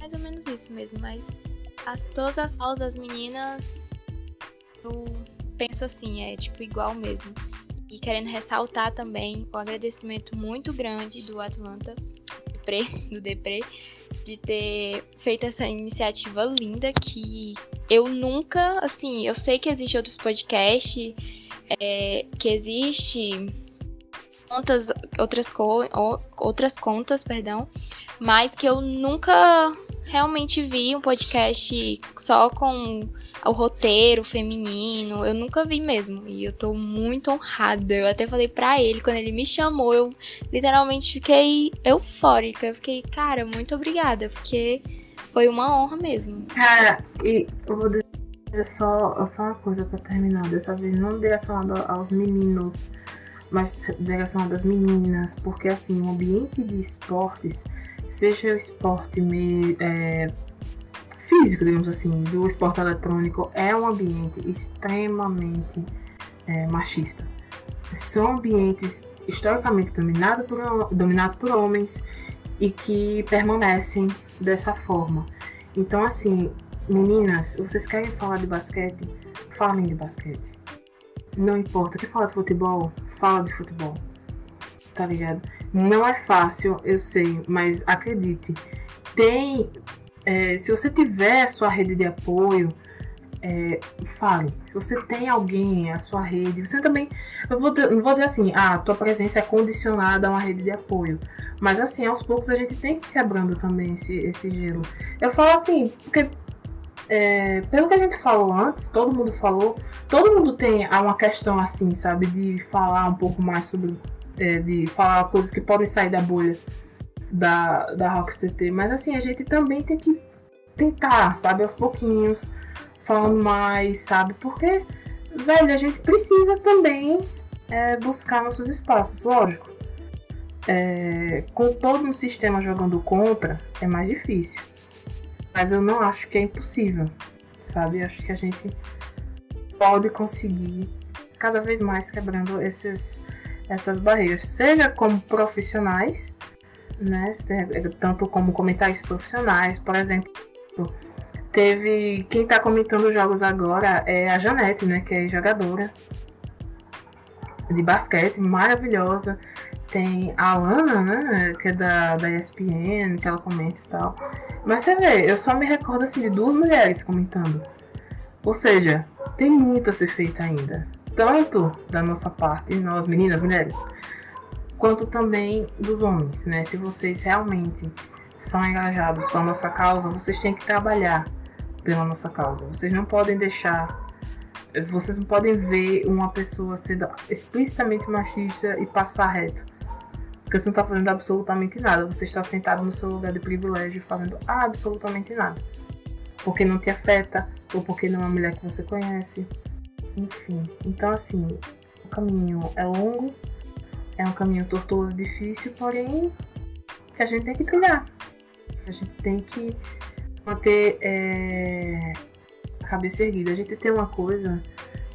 Mais ou menos isso mesmo, mas as, todas as falas das meninas eu penso assim, é tipo igual mesmo. E querendo ressaltar também o agradecimento muito grande do Atlanta, do Depre, de ter feito essa iniciativa linda que eu nunca, assim, eu sei que existe outros podcasts, é, que existe contas, outras, co outras contas, perdão, mas que eu nunca realmente vi um podcast só com o roteiro feminino. Eu nunca vi mesmo. E eu tô muito honrada. Eu até falei pra ele, quando ele me chamou, eu literalmente fiquei eufórica. Eu fiquei, cara, muito obrigada, porque foi uma honra mesmo. Cara, e eu vou dizer só, só uma coisa pra terminar. Dessa vez, não direcionado aos meninos, mas direcionado às meninas. Porque, assim, o ambiente de esportes, seja o esporte meio. É, físico, digamos assim, do esporte eletrônico é um ambiente extremamente é, machista. São ambientes historicamente dominado por, dominados por homens e que permanecem dessa forma. Então, assim, meninas, vocês querem falar de basquete? Falem de basquete. Não importa. Quer falar de futebol? Fala de futebol. Tá ligado? Não é fácil, eu sei, mas acredite. Tem é, se você tiver sua rede de apoio, é, fale. Se você tem alguém, a sua rede, você também. Eu vou, não vou dizer assim, ah, a tua presença é condicionada a uma rede de apoio. Mas assim, aos poucos a gente tem que ir quebrando também esse, esse gelo. Eu falo assim, porque é, pelo que a gente falou antes, todo mundo falou, todo mundo tem uma questão assim, sabe, de falar um pouco mais sobre. É, de falar coisas que podem sair da bolha da, da Rox TT. Mas assim, a gente também tem que tentar, sabe, aos pouquinhos, falando mais, sabe? Porque, velho, a gente precisa também é, buscar nossos espaços, lógico. É, com todo um sistema jogando contra, é mais difícil. Mas eu não acho que é impossível, sabe? Eu acho que a gente pode conseguir cada vez mais quebrando esses, essas barreiras, seja como profissionais, né? Tanto como comentaristas profissionais, por exemplo. Teve. Quem está comentando os jogos agora é a Janete, né? Que é jogadora de basquete, maravilhosa. Tem a Alana, né? Que é da, da ESPN, que ela comenta e tal. Mas você vê, eu só me recordo assim, de duas mulheres comentando. Ou seja, tem muito a ser feito ainda. Tanto da nossa parte, nós meninas, mulheres, quanto também dos homens, né? Se vocês realmente são engajados com a nossa causa, vocês têm que trabalhar pela nossa causa. Vocês não podem deixar, vocês não podem ver uma pessoa sendo explicitamente machista e passar reto. Porque você não está fazendo absolutamente nada. Você está sentado no seu lugar de privilégio fazendo absolutamente nada. Porque não te afeta, ou porque não é uma mulher que você conhece. Enfim. Então, assim, o caminho é longo, é um caminho tortuoso, difícil, porém que a gente tem que trilhar. A gente tem que manter é, a cabeça erguida. A gente tem uma coisa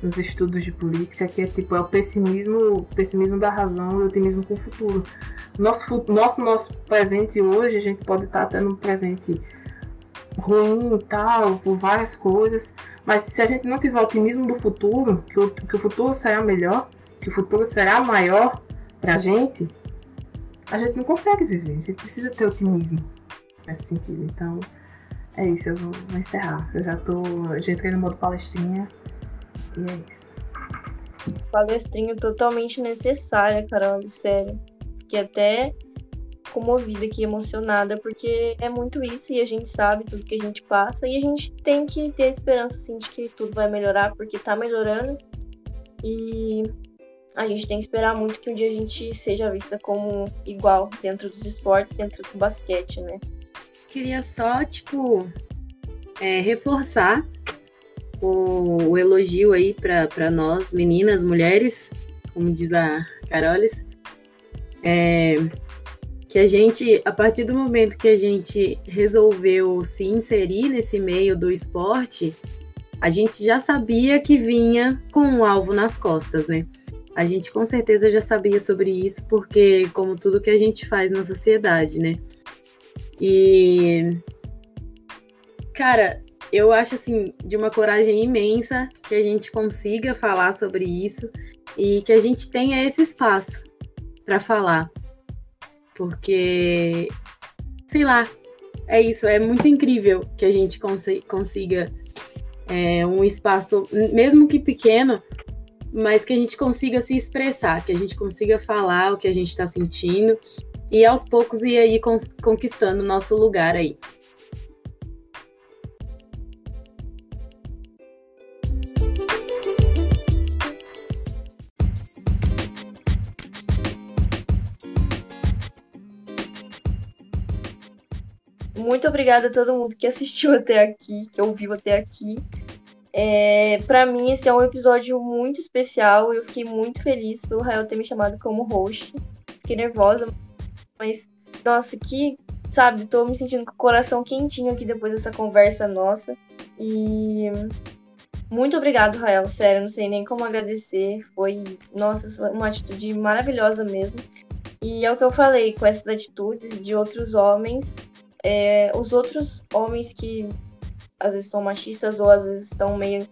nos estudos de política que é tipo é o pessimismo, pessimismo da razão e o otimismo com o futuro. Nosso, nosso, nosso presente hoje, a gente pode estar tendo um presente ruim e tal, por várias coisas, mas se a gente não tiver otimismo do futuro, que o, que o futuro será melhor, que o futuro será maior, pra gente, a gente não consegue viver. A gente precisa ter otimismo nesse sentido. Então, é isso, eu vou encerrar. Eu já tô. Já entrei no modo palestrinha e é isso. Palestrinha totalmente necessária, Carol, sério. Fiquei até comovida aqui, emocionada, porque é muito isso e a gente sabe tudo que a gente passa e a gente tem que ter esperança assim de que tudo vai melhorar, porque tá melhorando. E a gente tem que esperar muito que um dia a gente seja vista como igual dentro dos esportes, dentro do basquete, né? Queria só, tipo, é, reforçar o, o, elogio aí para nós, meninas, mulheres, como diz a Carolis, é, que a gente, a partir do momento que a gente resolveu se inserir nesse meio do esporte, a gente já sabia que vinha com um alvo nas costas, né? A gente com certeza já sabia sobre isso, porque, como tudo que a gente faz na sociedade, né? E. Cara, eu acho assim, de uma coragem imensa que a gente consiga falar sobre isso e que a gente tenha esse espaço para falar. Porque, sei lá, é isso, é muito incrível que a gente consiga é, um espaço, mesmo que pequeno, mas que a gente consiga se expressar, que a gente consiga falar o que a gente está sentindo e aos poucos ir aí conquistando o nosso lugar aí. Muito obrigada a todo mundo que assistiu até aqui, que ouviu até aqui. É, para mim, esse é um episódio muito especial. Eu fiquei muito feliz pelo Rael ter me chamado como host. Fiquei nervosa, mas nossa, que, sabe, tô me sentindo com o coração quentinho aqui depois dessa conversa nossa. E muito obrigado, Rael. Sério, não sei nem como agradecer. Foi, nossa, uma atitude maravilhosa mesmo. E é o que eu falei, com essas atitudes de outros homens, é, os outros homens que às vezes são machistas ou às vezes estão meio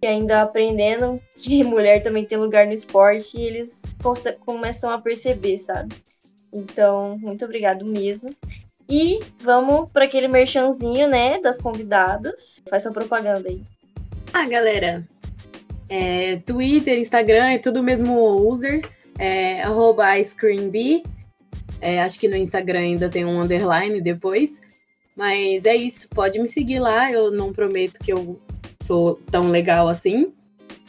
que ainda aprendendo que mulher também tem lugar no esporte e eles começam a perceber, sabe? Então, muito obrigado mesmo. E vamos para aquele merchanzinho, né, das convidadas. Faz sua propaganda aí. Ah, galera, é, Twitter, Instagram, é tudo mesmo user, é, arroba IceCreamB. É, acho que no Instagram ainda tem um underline depois. Mas é isso, pode me seguir lá. Eu não prometo que eu sou tão legal assim,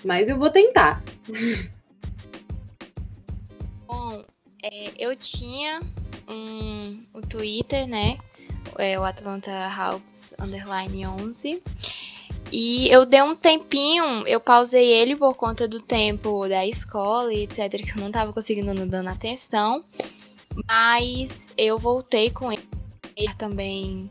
mas eu vou tentar. Bom, é, eu tinha um, Twitter, né? É, o Atlanta Hawks Underline 11. E eu dei um tempinho, eu pausei ele por conta do tempo da escola e etc, que eu não tava conseguindo dando atenção. Mas eu voltei com ele também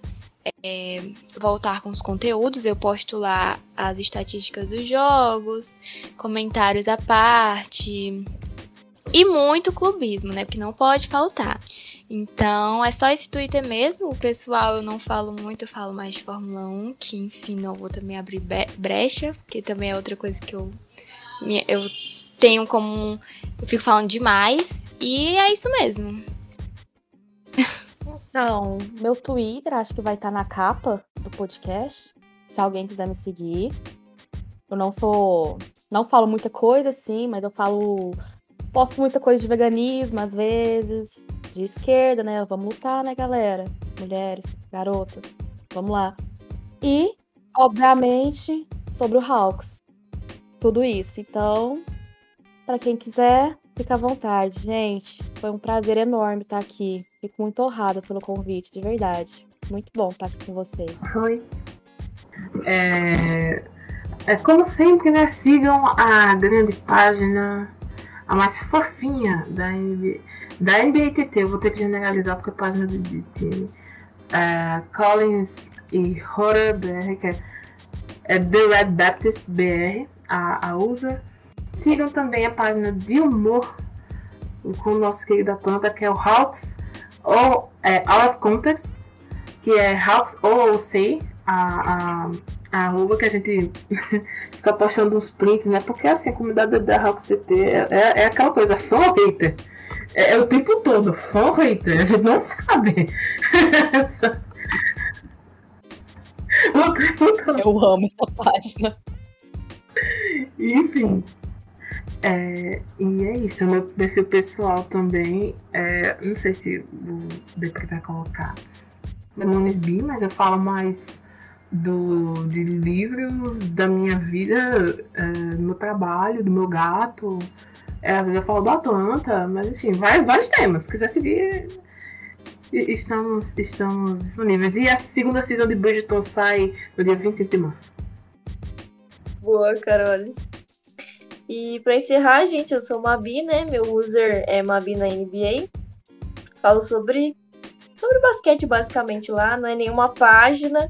é, voltar com os conteúdos, eu posto lá as estatísticas dos jogos, comentários à parte e muito clubismo, né? Porque não pode faltar. Então é só esse Twitter mesmo. O pessoal eu não falo muito, eu falo mais de Fórmula 1, que enfim não vou também abrir brecha, que também é outra coisa que eu, eu tenho como. Eu fico falando demais. E é isso mesmo. Então, meu Twitter acho que vai estar tá na capa do podcast. Se alguém quiser me seguir. Eu não sou. Não falo muita coisa, assim, mas eu falo. Posto muita coisa de veganismo, às vezes. De esquerda, né? Vamos lutar, né, galera? Mulheres, garotas. Vamos lá. E, obviamente, sobre o Hawks. Tudo isso. Então, para quem quiser, fica à vontade, gente. Foi um prazer enorme estar aqui. Fico muito honrada pelo convite, de verdade. Muito bom estar aqui com vocês. Oi. É, é como sempre, né? Sigam a grande página, a mais fofinha da NBA, da NBATT. Eu vou ter que generalizar porque é a página do, time. É, Collins e Horror BR, que é, é The Red Baptist BR, a, a usa. Sigam também a página de humor com o nosso querido Atlanta, que é o Hawks ou é, Out of Context, que é Hawks OOC, a, a, a arroba que a gente fica postando uns prints, né? Porque assim, a comunidade da Hawks TT é, é, é aquela coisa, fã ou hater? É, é, o tempo todo, fã ou hater? A gente não sabe. Eu amo essa página. Enfim, é, e é isso, meu perfil pessoal também. É, não sei se o Depre vai colocar Nunes Bi, mas eu falo mais do, de livro, da minha vida, é, do meu trabalho, do meu gato. É, às vezes eu falo do Atlanta, mas enfim, vai, vários temas. Se quiser seguir, estamos, estamos disponíveis. E a segunda season de Bridgeton sai no dia 25 de março. Boa, Carolis. E para encerrar, gente, eu sou Mabi, né? Meu user é Mabi na NBA. Falo sobre sobre basquete basicamente lá, não é nenhuma página,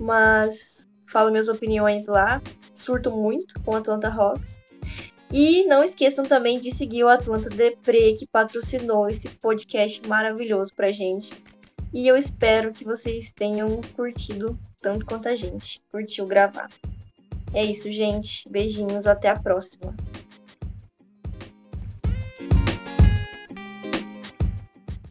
mas falo minhas opiniões lá. Surto muito com Atlanta Hawks. E não esqueçam também de seguir o Atlanta Depre, que patrocinou esse podcast maravilhoso pra gente. E eu espero que vocês tenham curtido tanto quanto a gente curtiu gravar. É isso, gente. Beijinhos, até a próxima.